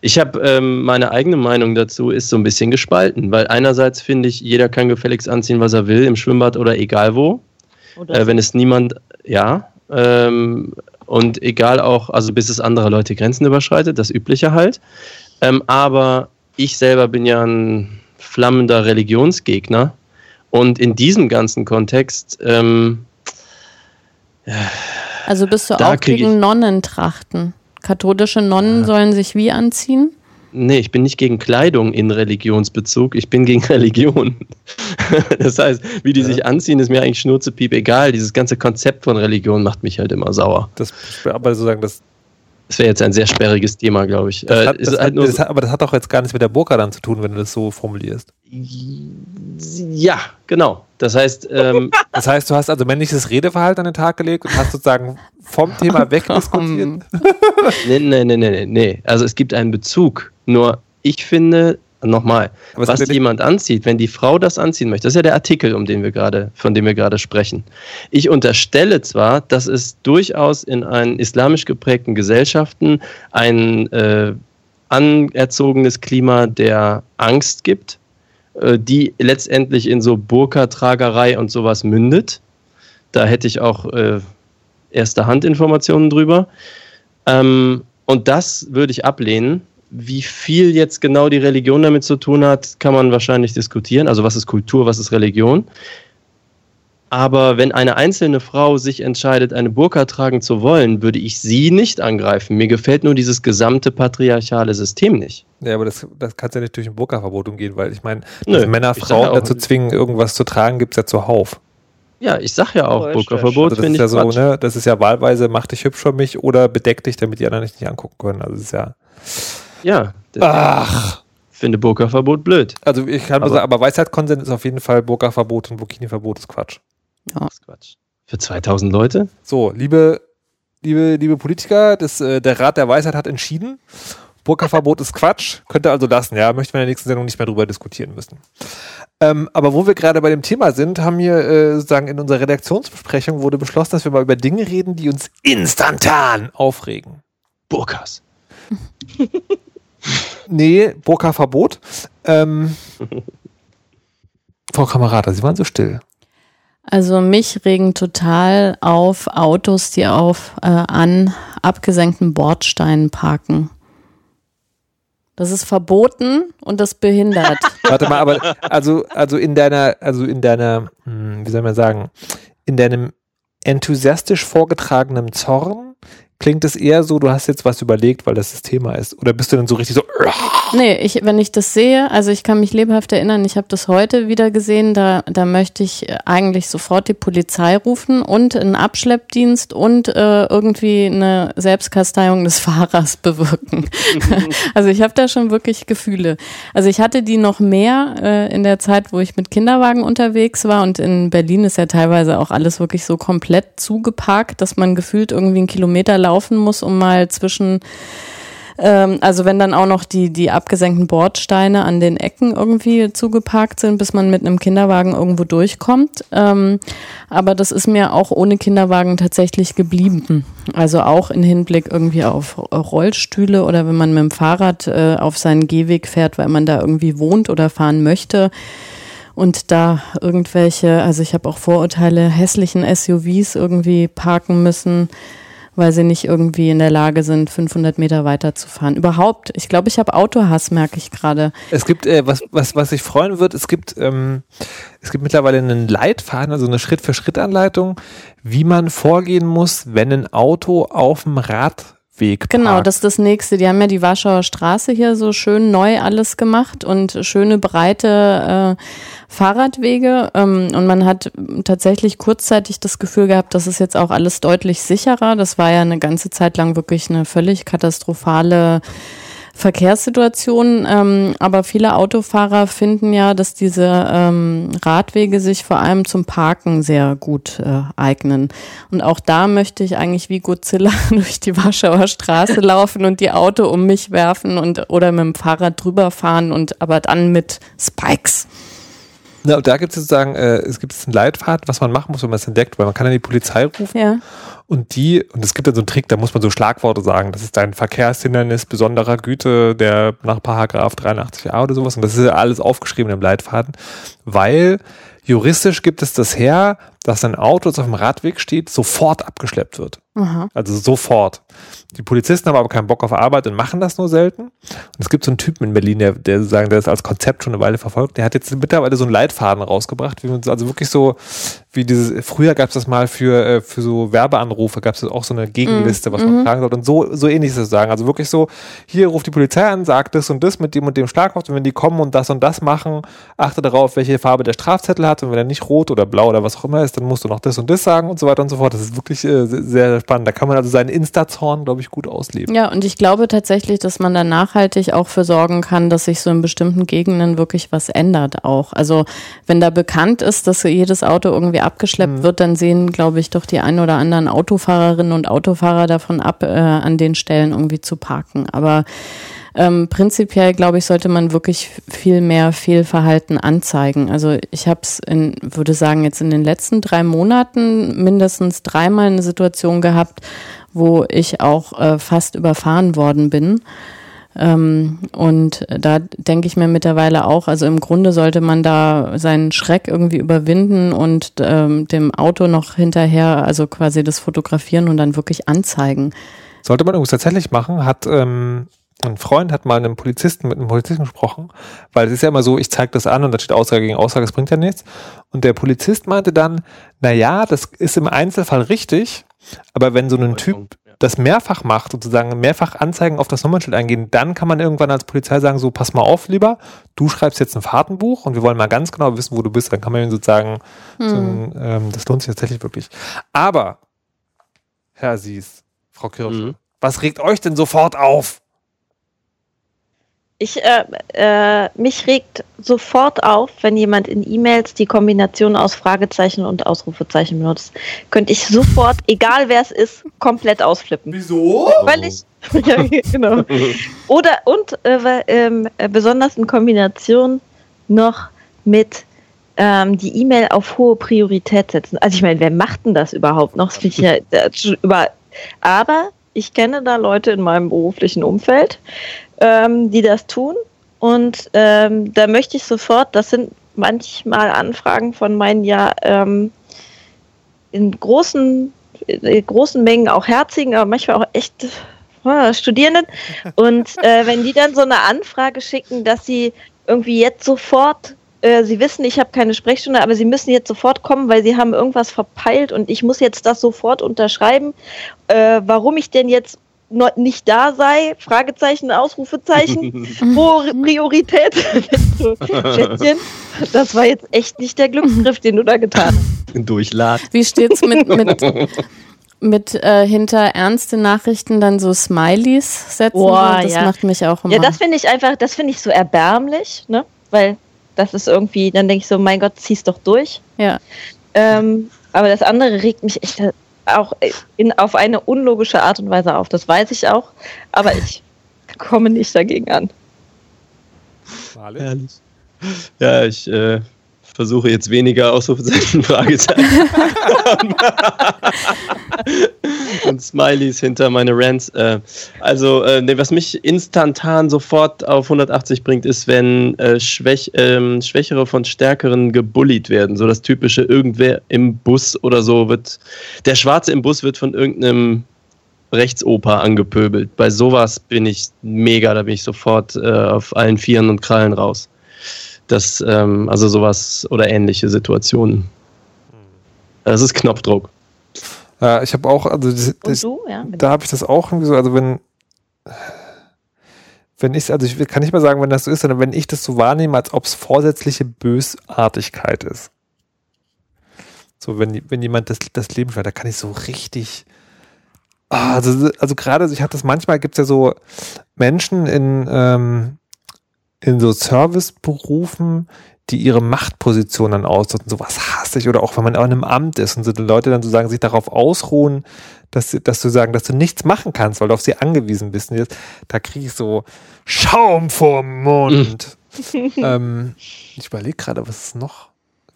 Ich habe ähm, meine eigene Meinung dazu ist so ein bisschen gespalten, weil einerseits finde ich, jeder kann gefälligst anziehen, was er will, im Schwimmbad oder egal wo. Oder Äh, wenn es niemand, ja, ähm, und egal auch, also bis es andere Leute Grenzen überschreitet, das Übliche halt. Ähm, aber ich selber bin ja ein flammender Religionsgegner und in diesem ganzen Kontext, ähm, Also bist du auch gegen Nonnentrachten? Katholische Nonnen sollen sich wie anziehen? nee, ich bin nicht gegen Kleidung in Religionsbezug, ich bin gegen Religion. das heißt, wie die sich anziehen, ist mir eigentlich schnurzepiep egal. Dieses ganze Konzept von Religion macht mich halt immer sauer. Das, aber sozusagen, das, Das wäre jetzt ein sehr sperriges Thema, glaube ich. das, Äh, hat, ist das, halt hat, nur das hat, aber das hat doch jetzt gar nichts mit der Burka dann zu tun, wenn du das so formulierst. Ja, genau. Das heißt, ähm, Das heißt, du hast also männliches Redeverhalten an den Tag gelegt und hast sozusagen vom Thema wegdiskutiert. nee, nee, nee, nee, nee. Also es gibt einen Bezug. Nur ich finde, nochmal, was jemand anzieht, wenn die Frau das anziehen möchte, das ist ja der Artikel, um den wir gerade, von dem wir gerade sprechen. Ich unterstelle zwar, dass es durchaus in einen islamisch geprägten Gesellschaften ein äh, anerzogenes Klima der Angst gibt, die letztendlich in so Burka-Tragerei und sowas mündet. Da hätte ich auch äh, erste Handinformationen drüber. Ähm, und das würde ich ablehnen. Wie viel jetzt genau die Religion damit zu tun hat, kann man wahrscheinlich diskutieren. Also was ist Kultur, was ist Religion? Aber wenn eine einzelne Frau sich entscheidet, eine Burka tragen zu wollen, würde ich sie nicht angreifen. Mir gefällt nur dieses gesamte patriarchale System nicht. Ja, aber das, das kannst ja nicht durch ein Burka-Verbot umgehen, weil ich meine, Nö, dass Männer Frauen ja dazu zwingen, irgendwas zu tragen, gibt es ja zuhauf. Ja, ich sag ja auch, Oh, Burka-Verbot Also das finde ist ich ja so, Quatsch. ne, das ist ja wahlweise, mach dich hübsch für mich oder bedeck dich, damit die anderen dich nicht angucken können. Also ist ja. Ja, ich Ach. finde Burka-Verbot blöd. Also ich kann nur Aber- sagen, aber Weisheitskonsens ist auf jeden Fall Burka-Verbot und Burkini-Verbot ist Quatsch. Das ist Quatsch. Für 2000 Leute? So, liebe, liebe, liebe Politiker, das, äh, der Rat der Weisheit hat entschieden. Burka-Verbot ist Quatsch, könnt ihr also lassen, ja, möchten wir in der nächsten Sendung nicht mehr drüber diskutieren müssen. Ähm, aber wo wir gerade bei dem Thema sind, haben wir äh, sozusagen in unserer Redaktionsbesprechung wurde beschlossen, dass wir mal über Dinge reden, die uns instantan aufregen. Burkas. Nee, Burka-Verbot. Ähm, Frau Kamerata, Sie waren so still. Also mich regen total auf Autos, die auf äh, an abgesenkten Bordsteinen parken. Das ist verboten und das behindert. Warte mal, aber also, also in deiner, also in deiner, hm, wie soll man sagen, in deinem enthusiastisch vorgetragenen Zorn klingt es eher so, du hast jetzt was überlegt, weil das das Thema ist. Oder bist du dann so richtig so. Nee, ich, wenn ich das sehe, also ich kann mich lebhaft erinnern, ich habe das heute wieder gesehen, da, da möchte ich eigentlich sofort die Polizei rufen und einen Abschleppdienst und äh, irgendwie eine Selbstkasteiung des Fahrers bewirken. also ich habe da schon wirklich Gefühle. Also ich hatte die noch mehr äh, in der Zeit, wo ich mit Kinderwagen unterwegs war und in Berlin ist ja teilweise auch alles wirklich so komplett zugeparkt, dass man gefühlt irgendwie einen Kilometer laufen muss, um mal zwischen ähm, also wenn dann auch noch die, die abgesenkten Bordsteine an den Ecken irgendwie zugeparkt sind, bis man mit einem Kinderwagen irgendwo durchkommt. Ähm, aber das ist mir auch ohne Kinderwagen tatsächlich geblieben. Also auch in Hinblick irgendwie auf Rollstühle oder wenn man mit dem Fahrrad äh, auf seinen Gehweg fährt, weil man da irgendwie wohnt oder fahren möchte und da irgendwelche, also ich habe auch Vorurteile, hässlichen SUVs irgendwie parken müssen weil sie nicht irgendwie in der Lage sind, 500 Meter weiter zu fahren. Überhaupt, ich glaube, ich habe Autohass, merke ich gerade. Es gibt, äh, was, was, was sich freuen wird, es gibt, ähm, es gibt mittlerweile einen Leitfaden, also eine Schritt-für-Schritt-Anleitung, wie man vorgehen muss, wenn ein Auto auf dem Rad Weg. Genau, das ist das nächste. Die haben ja die Warschauer Straße hier so schön neu alles gemacht und schöne breite äh, Fahrradwege. Ähm, und man hat tatsächlich kurzzeitig das Gefühl gehabt, das ist jetzt auch alles deutlich sicherer. Das war ja eine ganze Zeit lang wirklich eine völlig katastrophale Verkehrssituation. Ähm, aber viele Autofahrer finden ja, dass diese ähm, Radwege sich vor allem zum Parken sehr gut äh, eignen. Und auch da möchte ich eigentlich wie Godzilla durch die Warschauer Straße laufen und die Auto um mich werfen und oder mit dem Fahrrad drüber fahren und aber dann mit Spikes. Ja, und da gibt es sozusagen, äh, es gibt einen Leitfaden, was man machen muss, wenn man es entdeckt, weil man kann dann die Polizei rufen. Ja. und die, und es gibt dann so einen Trick, da muss man so Schlagworte sagen, das ist ein Verkehrshindernis besonderer Güte, der nach Paragraph 83a oder sowas. Und das ist alles aufgeschrieben im Leitfaden, weil juristisch gibt es das her, dass ein Auto, das auf dem Radweg steht, sofort abgeschleppt wird. Aha. Also sofort. Die Polizisten haben aber keinen Bock auf Arbeit und machen das nur selten. Und es gibt so einen Typen in Berlin, der, der sagen, der das als Konzept schon eine Weile verfolgt. Der hat jetzt mittlerweile so einen Leitfaden rausgebracht, wie man also wirklich so, wie dieses, früher gab es das mal für, äh, für so Werbeanrufe, gab es auch so eine Gegenliste, was man mhm. fragen sollte. Und so, so ähnlich ist es sagen. Also wirklich so, hier ruft die Polizei an, sagt das und das mit dem und dem Schlagwort. Und wenn die kommen und das und das machen, achte darauf, welche Farbe der Strafzettel hat. Und wenn er nicht rot oder blau oder was auch immer ist, dann musst du noch das und das sagen und so weiter und so fort. Das ist wirklich äh, sehr spannend. Da kann man also seinen Insta-Zorn, glaube ich, gut ausleben. Ja, und ich glaube tatsächlich, dass man da nachhaltig auch für sorgen kann, dass sich so in bestimmten Gegenden wirklich was ändert auch. Also wenn da bekannt ist, dass jedes Auto irgendwie abgeschleppt mhm. wird, dann sehen, glaube ich, doch die ein oder anderen Autofahrerinnen und Autofahrer davon ab, äh, an den Stellen irgendwie zu parken. Aber ähm, prinzipiell, glaube ich, sollte man wirklich viel mehr Fehlverhalten anzeigen. Also ich habe es, würde sagen, jetzt in den letzten drei Monaten mindestens dreimal eine Situation gehabt, wo ich auch äh, fast überfahren worden bin. Ähm, und da denke ich mir mittlerweile auch, also im Grunde sollte man da seinen Schreck irgendwie überwinden und ähm, dem Auto noch hinterher, also quasi das fotografieren und dann wirklich anzeigen. Sollte man übrigens tatsächlich machen, hat ähm, ein Freund hat mal einem Polizisten mit einem Polizisten gesprochen, weil es ist ja immer so, ich zeige das an und dann steht Aussage gegen Aussage, es bringt ja nichts. Und der Polizist meinte dann, na ja, das ist im Einzelfall richtig, aber wenn so ein Typ das mehrfach macht, sozusagen mehrfach Anzeigen auf das Nummernschild eingehen, dann kann man irgendwann als Polizei sagen, so pass mal auf, lieber, du schreibst jetzt ein Fahrtenbuch und wir wollen mal ganz genau wissen, wo du bist. Dann kann man ihm sozusagen, hm. so ein, ähm, das lohnt sich tatsächlich wirklich. Aber, Herr Sies, Frau Kirsche, mhm. was regt euch denn sofort auf? Ich, äh, äh, mich regt sofort auf, wenn jemand in E-Mails die Kombination aus Fragezeichen und Ausrufezeichen benutzt. Könnte ich sofort, egal wer es ist, komplett ausflippen. Wieso? Weil ich, ja, genau. Oder, und äh, ähm, äh, besonders in Kombination noch mit ähm, die E-Mail auf hohe Priorität setzen. Also ich meine, wer macht denn das überhaupt noch? Das ich ja, über, aber ich kenne da Leute in meinem beruflichen Umfeld, ähm, die das tun. Und ähm, da möchte ich sofort, das sind manchmal Anfragen von meinen ja ähm, in großen, in großen Mengen auch herzigen, aber manchmal auch echt äh, Studierenden. Und äh, wenn die dann so eine Anfrage schicken, dass sie irgendwie jetzt sofort, äh, sie wissen, ich habe keine Sprechstunde, aber sie müssen jetzt sofort kommen, weil sie haben irgendwas verpeilt und ich muss jetzt das sofort unterschreiben. Äh, warum ich denn jetzt nicht da sei, Fragezeichen, Ausrufezeichen, hohe Priorität. Schätzchen, das war jetzt echt nicht der Glücksgriff, den du da getan hast. Durchlad. Wie steht's mit, mit, mit äh, hinter ernste Nachrichten dann so Smileys setzen? Boah, das ja. macht mich auch immer. Ja, das finde ich einfach, das finde ich so erbärmlich, ne? Weil das ist irgendwie, dann denke ich so, mein Gott, zieh's doch durch. ja. Ähm, aber das andere regt mich echt auch in, auf eine unlogische Art und Weise auf. Das weiß ich auch, aber ich komme nicht dagegen an. Herrlich. Ja, ich äh, versuche jetzt weniger Ausrufezeichen, Fragezeichen und Smileys hinter meine Rants. Äh, also, äh, nee, was mich instantan sofort auf 180 bringt, ist, wenn äh, Schwäch, ähm, Schwächere von Stärkeren gebullied werden. So das typische, irgendwer im Bus oder so wird, der Schwarze im Bus wird von irgendeinem Rechtsoper angepöbelt. Bei sowas bin ich mega, da bin ich sofort äh, auf allen Vieren und Krallen raus. Das, ähm, also sowas oder ähnliche Situationen. Das ist Knopfdruck. Äh, ich habe auch, also das, das, du? Ja, da habe ich das auch irgendwie so, also wenn, wenn ich, also ich kann nicht mal sagen, wenn das so ist, sondern wenn ich das so wahrnehme, als ob es vorsätzliche Bösartigkeit ist. So, wenn, wenn jemand das, das Leben schwert, da kann ich so richtig, ah, also, also gerade, ich hatte das manchmal, gibt es ja so Menschen in, ähm, in so Serviceberufen, die ihre Machtposition dann ausnutzen. Sowas hasse ich. Oder auch wenn man auch in einem Amt ist und so die Leute dann sozusagen sich darauf ausruhen, dass, sie- dass du sagen, dass du nichts machen kannst, weil du auf sie angewiesen bist. Und jetzt, da kriege ich so Schaum vorm Mund. ähm, ich überlege gerade, was ist noch?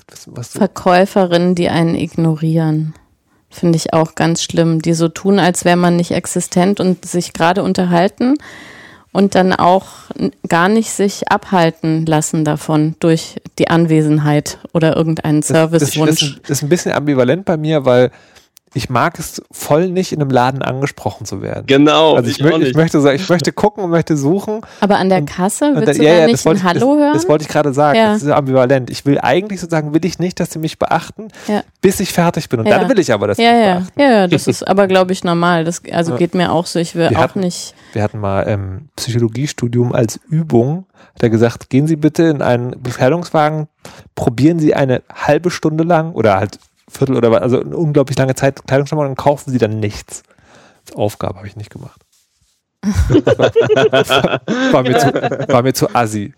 Was, was so, Verkäuferinnen, die einen ignorieren. Finde ich auch ganz schlimm. Die so tun, als wäre man nicht existent und sich gerade unterhalten und dann auch gar nicht sich abhalten lassen davon durch die Anwesenheit oder irgendeinen das, das, das, Servicewunsch. ist- ist ein bisschen ambivalent bei mir, weil ich mag es voll nicht, in einem Laden angesprochen zu werden. Genau, Also ich, ich auch mö ich nicht. möchte sagen, ich möchte gucken und möchte suchen. Aber an der Kasse Und willst da- du da nicht wollte ein Hallo das, hören? Das wollte ich gerade sagen. Ja. Das ist ambivalent. Ich will eigentlich sozusagen, will ich nicht, dass sie mich beachten, Ja. bis ich fertig bin. Und Ja. dann will ich aber, dass sie ja, mich ja, beachten. ja, ja, das ist aber, glaube ich, normal. Das, also Ja. geht mir auch so. Ich will Wir auch hatten- nicht. Wir hatten mal ähm, Psychologiestudium als Übung. Hat er gesagt, gehen Sie bitte in einen Befährungswagen, probieren Sie eine halbe Stunde lang oder halt Viertel oder was, also eine unglaublich lange Zeit Kleidung schon mal und kaufen Sie dann nichts. Als Aufgabe habe ich nicht gemacht. war, mir zu, war mir zu assi.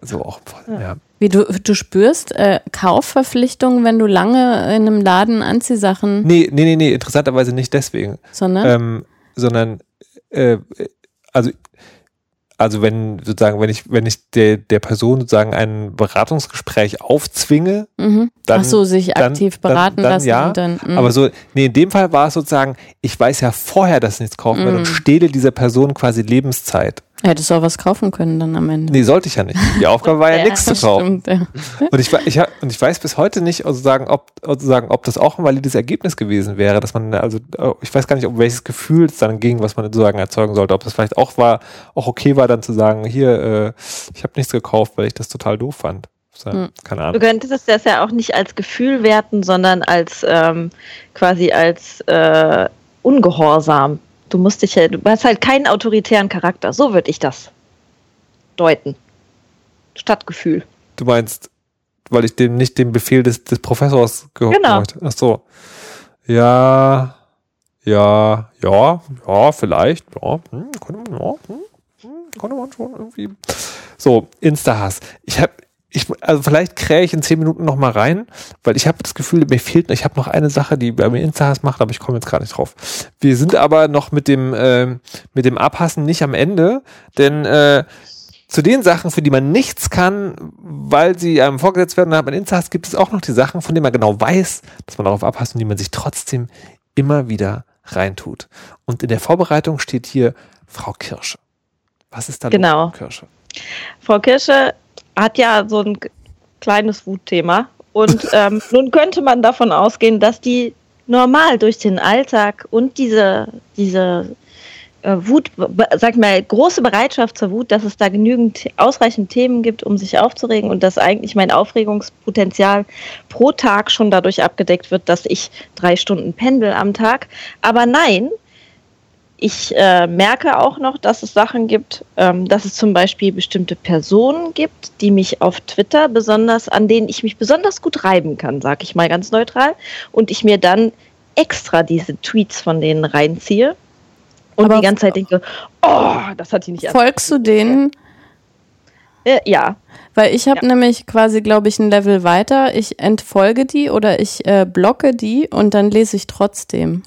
So auch voll, ja. Wie du, du spürst äh, Kaufverpflichtungen, wenn du lange in einem Laden Anziehsachen, Nee, nee, nee, nee, interessanterweise nicht deswegen. sondern ähm, sondern äh, also also wenn sozusagen wenn ich wenn ich der der Person sozusagen ein Beratungsgespräch aufzwinge, mhm. dann- ach so, sich dann- aktiv dann- beraten dann lassen ja, und dann. mhm. aber so nee in dem Fall war es sozusagen ich weiß ja vorher, dass ich nichts kaufen werde und Mhm. stehle dieser Person quasi Lebenszeit. Hättest du auch was kaufen können dann am Ende. Nee, sollte ich ja nicht. Die Aufgabe war ja, Ja, nichts zu kaufen. Stimmt, ja. Und ich, ich, und ich weiß bis heute nicht, also sagen, ob, also sagen, ob das auch ein valides Ergebnis gewesen wäre, dass man, also äh, ich weiß gar nicht, um welches Gefühl es dann ging, was man sozusagen erzeugen sollte. Ob das vielleicht auch war, auch okay war, dann zu sagen, hier, äh, ich habe nichts gekauft, weil ich das total doof fand. So, Hm. Keine Du Ahnung. könntest das ja auch nicht als Gefühl werten, sondern als ähm, quasi als äh, Ungehorsam. Du musst dich ja, du hast halt keinen autoritären Charakter. So würde ich das deuten. Stadtgefühl. Du meinst, weil ich dem nicht dem Befehl des, des Professors gehört Genau. habe. Ach so. Ja, ja, ja, ja, vielleicht. Ja, hm, könnte man, ja, hm, hm, könnte man schon irgendwie. So, Insta-Hass. Ich habe, ich, also vielleicht krähe ich in zehn Minuten noch mal rein, weil ich habe das Gefühl, mir fehlt, ich habe noch eine Sache, die bei mir Insta-Hass macht, aber ich komme jetzt gar nicht drauf. Wir sind aber noch mit dem, ähm, mit dem Abhassen nicht am Ende, denn äh, zu den Sachen, für die man nichts kann, weil sie einem vorgesetzt werden, dann hat man Insta-Hass, gibt es auch noch die Sachen, von denen man genau weiß, dass man darauf abhasst und die man sich trotzdem immer wieder reintut. Und in der Vorbereitung steht hier Frau Kirsche. Was ist da Genau. Frau Kirsche? Frau Kirsche hat ja so ein kleines Wutthema. Und ähm, nun könnte man davon ausgehen, dass die normal durch den Alltag und diese, diese äh, Wut, sag mal, große Bereitschaft zur Wut, dass es da genügend ausreichend Themen gibt, um sich aufzuregen und dass eigentlich mein Aufregungspotenzial pro Tag schon dadurch abgedeckt wird, dass ich drei Stunden pendel am Tag. Aber nein, ich äh, merke auch noch, dass es Sachen gibt, ähm, dass es zum Beispiel bestimmte Personen gibt, die mich auf Twitter besonders, an denen ich mich besonders gut reiben kann, sag ich mal ganz neutral, und ich mir dann extra diese Tweets von denen reinziehe und Aber die ganze Zeit denke, oh, das hat die nicht. Folgst du denen? Äh, ja. Weil ich habe ja. nämlich quasi, glaube ich, ein Level weiter. Ich entfolge die oder ich äh, blocke die und dann lese ich trotzdem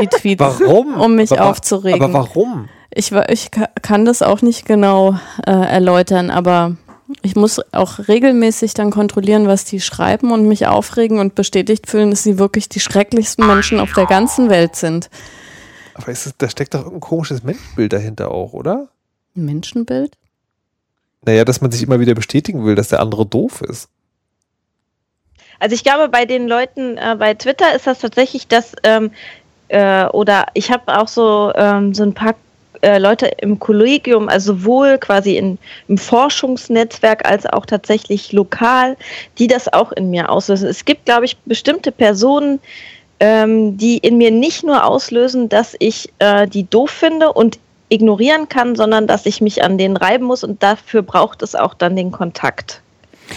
die Tweets. Warum? Um mich aber, aufzuregen. Aber warum? Ich, ich kann das auch nicht genau äh, erläutern, aber ich muss auch regelmäßig dann kontrollieren, was die schreiben und mich aufregen und bestätigt fühlen, dass sie wirklich die schrecklichsten Menschen auf der ganzen Welt sind. Aber ist es, da steckt doch ein komisches Menschenbild dahinter auch, oder? Ein Menschenbild? Naja, dass man sich immer wieder bestätigen will, dass der andere doof ist. Also ich glaube, bei den Leuten äh, bei Twitter ist das tatsächlich das, ähm, äh, oder ich habe auch so, ähm, so ein paar äh, Leute im Kollegium, also sowohl quasi in, im Forschungsnetzwerk als auch tatsächlich lokal, die das auch in mir auslösen. Es gibt, glaube ich, bestimmte Personen, ähm, die in mir nicht nur auslösen, dass ich äh, die doof finde und ignorieren kann, sondern dass ich mich an denen reiben muss und dafür braucht es auch dann den Kontakt.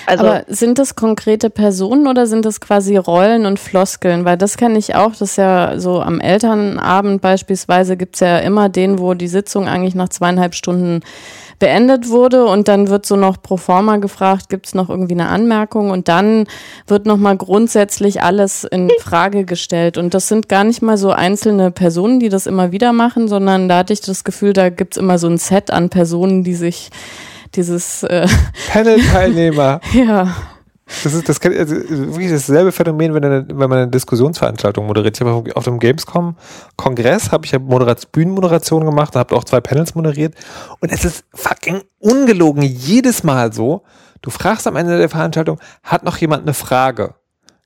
Also Aber sind das konkrete Personen oder sind das quasi Rollen und Floskeln? Weil das kenne ich auch, das ist ja so am Elternabend beispielsweise gibt es ja immer den, wo die Sitzung eigentlich nach zweieinhalb Stunden beendet wurde und dann wird so noch pro forma gefragt, gibt es noch irgendwie eine Anmerkung und dann wird nochmal grundsätzlich alles in Frage gestellt und das sind gar nicht mal so einzelne Personen, die das immer wieder machen, sondern da hatte ich das Gefühl, da gibt es immer so ein Set an Personen, die sich dieses äh Panel-Teilnehmer. ja. Das ist das kann, also wirklich dasselbe Phänomen, wenn, eine, wenn man eine Diskussionsveranstaltung moderiert. Ich habe auf dem Gamescom-Kongress habe ich ja Moderat Bühnenmoderation gemacht, habe auch zwei Panels moderiert und es ist fucking ungelogen jedes Mal so. Du fragst am Ende der Veranstaltung, hat noch jemand eine Frage?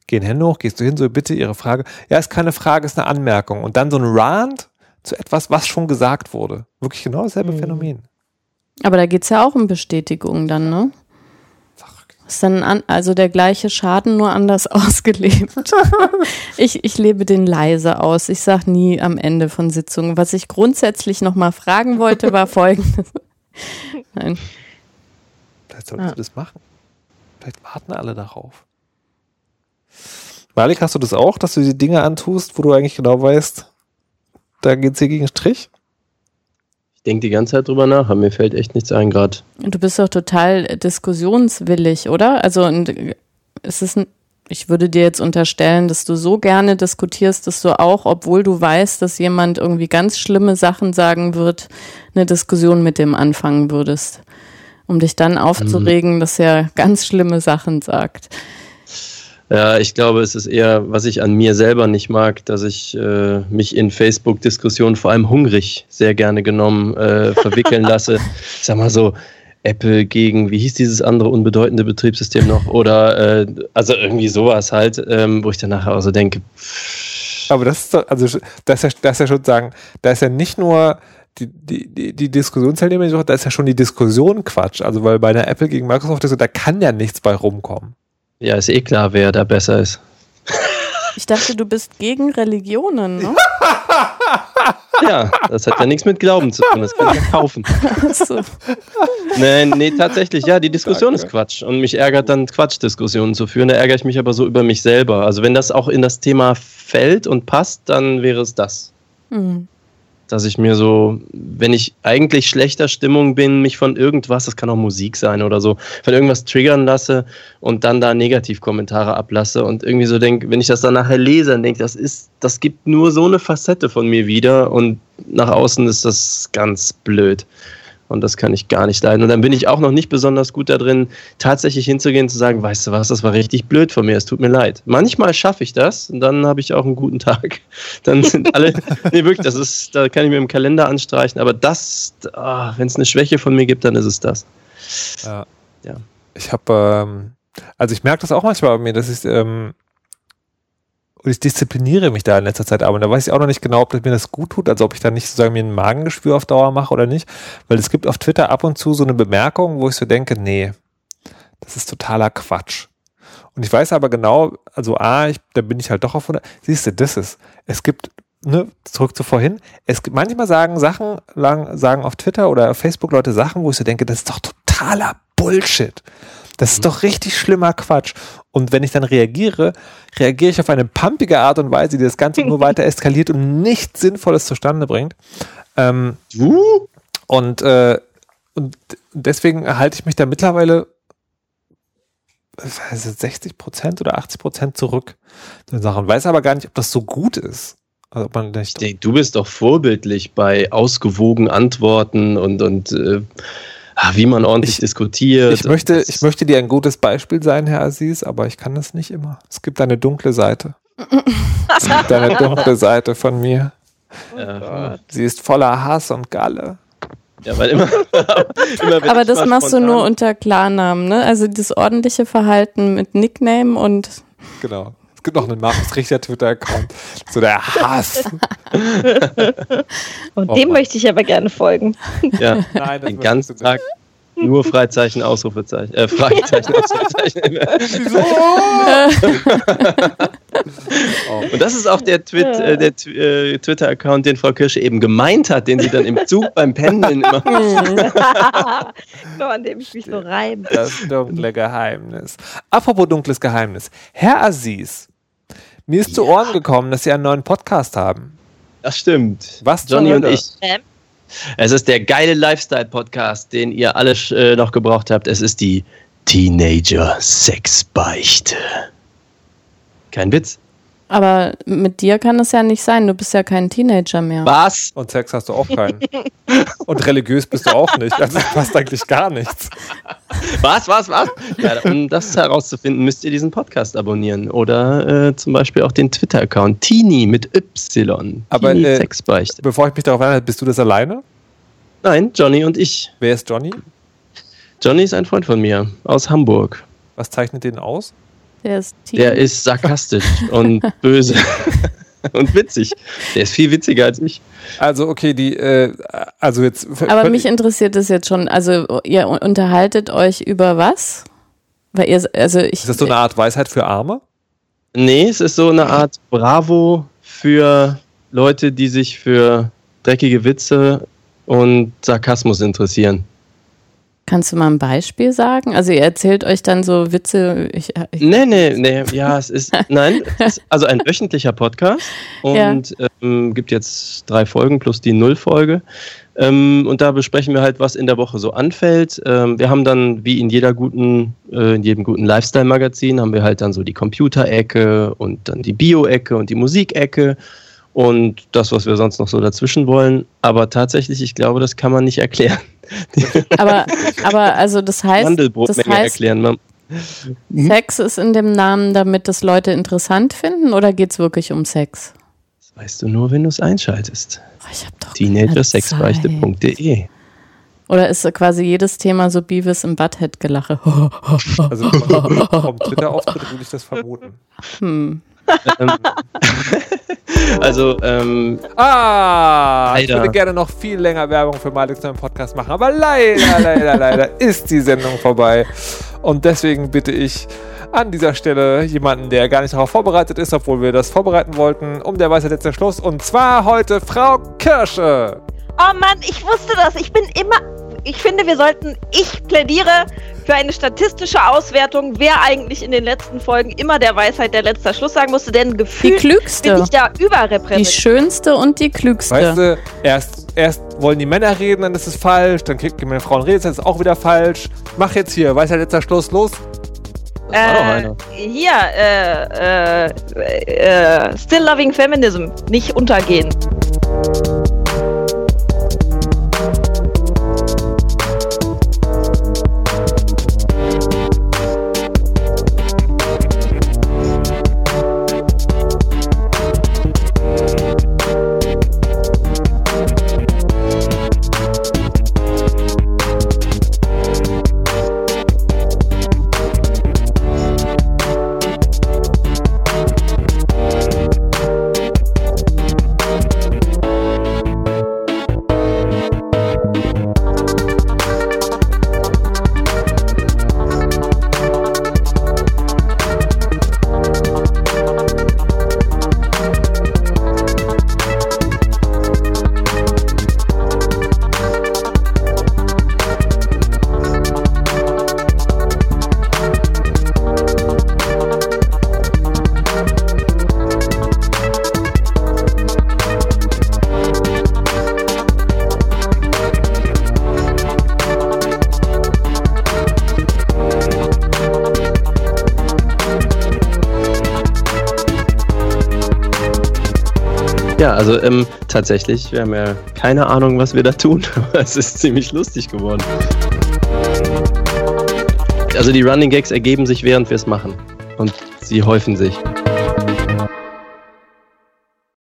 Gehen Hände hoch, gehst du hin, so bitte Ihre Frage. Ja, ist keine Frage, ist eine Anmerkung. Und dann so ein Rant zu etwas, was schon gesagt wurde. Wirklich genau dasselbe mhm. Phänomen. Aber da geht es ja auch um Bestätigung dann, ne? Ist dann an, also der gleiche Schaden, nur anders ausgelebt. ich, ich lebe den leise aus. Ich sage nie am Ende von Sitzungen. Was ich grundsätzlich nochmal fragen wollte, war folgendes. Nein. Vielleicht solltest du das machen. Vielleicht warten alle darauf. Malik, hast du das auch, dass du die Dinge antust, wo du eigentlich genau weißt, da geht es hier gegen Strich? Denke die ganze Zeit drüber nach, aber mir fällt echt nichts ein gerade. Du bist doch total diskussionswillig, oder? Also es ist ein, ich würde dir jetzt unterstellen, dass du so gerne diskutierst, dass du auch, obwohl du weißt, dass jemand irgendwie ganz schlimme Sachen sagen wird, eine Diskussion mit dem anfangen würdest, um dich dann aufzuregen, mhm. dass er ganz schlimme Sachen sagt. Ja, ich glaube, es ist eher, was ich an mir selber nicht mag, dass ich äh, mich in Facebook-Diskussionen, vor allem hungrig, sehr gerne genommen äh, verwickeln lasse. Ich sag mal so, Apple gegen, wie hieß dieses andere unbedeutende Betriebssystem noch? Oder äh, also irgendwie sowas halt, ähm, wo ich dann nachher auch so denke. Pff. Aber das ist doch, also das ist ja, das ist ja schon sagen, da ist ja nicht nur die, die, die, die Diskussionsteilnehmer, da ist ja schon die Diskussion Quatsch. Also weil bei einer Apple gegen Microsoft, da kann ja nichts bei rumkommen. Ja, ist eh klar, wer da besser ist. Ich dachte, du bist gegen Religionen, ne? ja, das hat ja nichts mit Glauben zu tun, das kann ich ja kaufen. So. Nee, nee, tatsächlich, ja, die Diskussion Danke. ist Quatsch. Und mich ärgert dann Quatschdiskussionen zu führen. Da ärgere ich mich aber so über mich selber. Also wenn das auch in das Thema fällt und passt, dann wäre es das. Mhm dass ich mir so, wenn ich eigentlich schlechter Stimmung bin, mich von irgendwas, das kann auch Musik sein oder so, von irgendwas triggern lasse und dann da Negativkommentare ablasse und irgendwie so denke, wenn ich das dann nachher lese, dann denke das ist, das gibt nur so eine Facette von mir wieder und nach außen ist das ganz blöd. Und das kann ich gar nicht leiden. Und dann bin ich auch noch nicht besonders gut da drin, tatsächlich hinzugehen und zu sagen, weißt du was, das war richtig blöd von mir, es tut mir leid. Manchmal schaffe ich das und dann habe ich auch einen guten Tag. Dann sind alle, nee, wirklich, das ist, da kann ich mir im Kalender anstreichen, aber das, ah, wenn es eine Schwäche von mir gibt, dann ist es das. Ja. ja. Ich habe, ähm, also ich merke das auch manchmal bei mir, dass ich, ähm, Und ich diszipliniere mich da in letzter Zeit aber. Und da weiß ich auch noch nicht genau, ob das mir das gut tut, also ob ich da nicht sozusagen mir ein Magengeschwür auf Dauer mache oder nicht. Weil es gibt auf Twitter ab und zu so eine Bemerkung, wo ich so denke, nee, das ist totaler Quatsch. Und ich weiß aber genau, also A, ich, da bin ich halt doch auf 100. Siehst du, das ist, es gibt, ne, zurück zu vorhin, es gibt, manchmal sagen Sachen, lang, sagen auf Twitter oder auf Facebook Leute Sachen, wo ich so denke, das ist doch totaler Bullshit. Das ist doch richtig schlimmer Quatsch. Und wenn ich dann reagiere, reagiere ich auf eine pumpige Art und Weise, die das Ganze nur weiter eskaliert und nichts Sinnvolles zustande bringt. Ähm, Uh, und, äh, und deswegen halte ich mich da mittlerweile also 60 Prozent oder 80 Prozent zurück. Den Sachen. Weiß aber gar nicht, ob das so gut ist. Also ob man ich denke, du bist doch vorbildlich bei ausgewogen Antworten und, und äh, wie man ordentlich Ich- diskutiert. ich, möchte, ich möchte dir ein gutes Beispiel sein, Herr Aziz, aber ich kann das nicht immer. Es gibt eine dunkle Seite. Es gibt eine dunkle Seite von mir. Ja, Sie ist voller Hass und Galle. ja, weil immer, immer Aber das machst du spontan- nur unter Klarnamen, ne? Also das ordentliche Verhalten mit Nickname und Genau. Es gibt noch einen Markus Richter Twitter-Account. So der Hass. Und Oh dem Mann. möchte ich aber gerne folgen. Ja, Nein, das den ganzen Tag nur Freizeichen, Ausrufezeichen, äh, Fragezeichen, Ausrufezeichen. Und das ist auch der, Twit, äh, der äh, Twitter-Account, den Frau Kirsche eben gemeint hat, den sie dann im Zug beim Pendeln immer. Genau, an dem ich mich so reibe. Das dunkle Geheimnis. Apropos dunkles Geheimnis. Herr Aziz, mir ist zu Ohren gekommen, dass Sie einen neuen Podcast haben. Das stimmt. Was Johnny und ich. Ähm? Es ist der geile Lifestyle-Podcast, den ihr alle äh, noch gebraucht habt. Es ist die Teenager-Sexbeichte. Kein Witz. Aber mit dir kann es ja nicht sein, du bist ja kein Teenager mehr. Was? Und Sex hast du auch keinen. Und religiös bist du auch nicht. Also passt eigentlich gar nichts. Was, was, was? Ja, um das herauszufinden, müsst ihr diesen Podcast abonnieren. Oder äh, zum Beispiel auch den Twitter-Account. Teenie mit Y. Aber, Teenie äh, Sexbeichte. Bevor ich mich darauf erinnere, bist du das alleine? Nein, Johnny und ich. Wer ist Johnny? Johnny ist ein Freund von mir aus Hamburg. Was zeichnet den aus? Der ist. Der ist sarkastisch und böse und witzig. Der ist viel witziger als ich. Also, okay, die, äh, also jetzt. aber mich interessiert es jetzt schon. Also ihr unterhaltet euch über was? Weil ihr, also ich. Ist das so eine Art Weisheit für Arme? Nee, es ist so eine Art Bravo für Leute, die sich für dreckige Witze und Sarkasmus interessieren. Kannst du mal ein Beispiel sagen? Also ihr erzählt euch dann so Witze. Ich, ich, Nee, nee, nee, ja, es ist, nein, es ist also ein wöchentlicher Podcast und ähm, gibt jetzt drei Folgen plus die Nullfolge. Ähm, und da besprechen wir halt, was in der Woche so anfällt. Ähm, wir haben dann, wie in jeder guten, äh, in jedem guten Lifestyle-Magazin, haben wir halt dann so die Computerecke und dann die Bio-Ecke und die Musikecke und das, was wir sonst noch so dazwischen wollen. Aber tatsächlich, ich glaube, das kann man nicht erklären. aber, aber also das heißt, das heißt erklären. Man, Sex ist in dem Namen, damit das Leute interessant finden oder geht es wirklich um Sex? das weißt du nur, wenn du es einschaltest. Oh, ich hab doch keine Teenagersexbeichte.de Oder ist quasi jedes Thema so Beavis im Butthead-Gelache? Also vom, Twitter-Auftritt würde ich das vermuten. hm. Ähm, also, ähm, Ah, ich Leider. würde gerne noch viel länger Werbung für Malix neuen Podcast machen, aber leider, leider, leider ist die Sendung vorbei. Und deswegen bitte ich an dieser Stelle jemanden, der gar nicht darauf vorbereitet ist, obwohl wir das vorbereiten wollten, um der Weisheit jetzt der Schluss. Und zwar heute Frau Kirsche. Oh Mann, ich wusste das. Ich bin immer. Ich finde, wir sollten. Ich plädiere für eine statistische Auswertung, wer eigentlich in den letzten Folgen immer der Weisheit der letzter Schluss sagen musste, denn Die gefühlt bin klügste. ich da Die überrepräsentiert. schönste und die klügste. Weißt du, erst, erst wollen die Männer reden, dann ist es falsch, dann kriegen meine Frauen reden, dann ist es auch wieder falsch. Mach jetzt hier, Weisheit letzter Schluss, los. das war doch Äh, hier, äh, äh, äh, Still Loving Feminism, nicht untergehen. Also ähm, tatsächlich, wir haben ja keine Ahnung, was wir da tun, aber es ist ziemlich lustig geworden. Also die Running Gags ergeben sich, während wir es machen. Und sie häufen sich.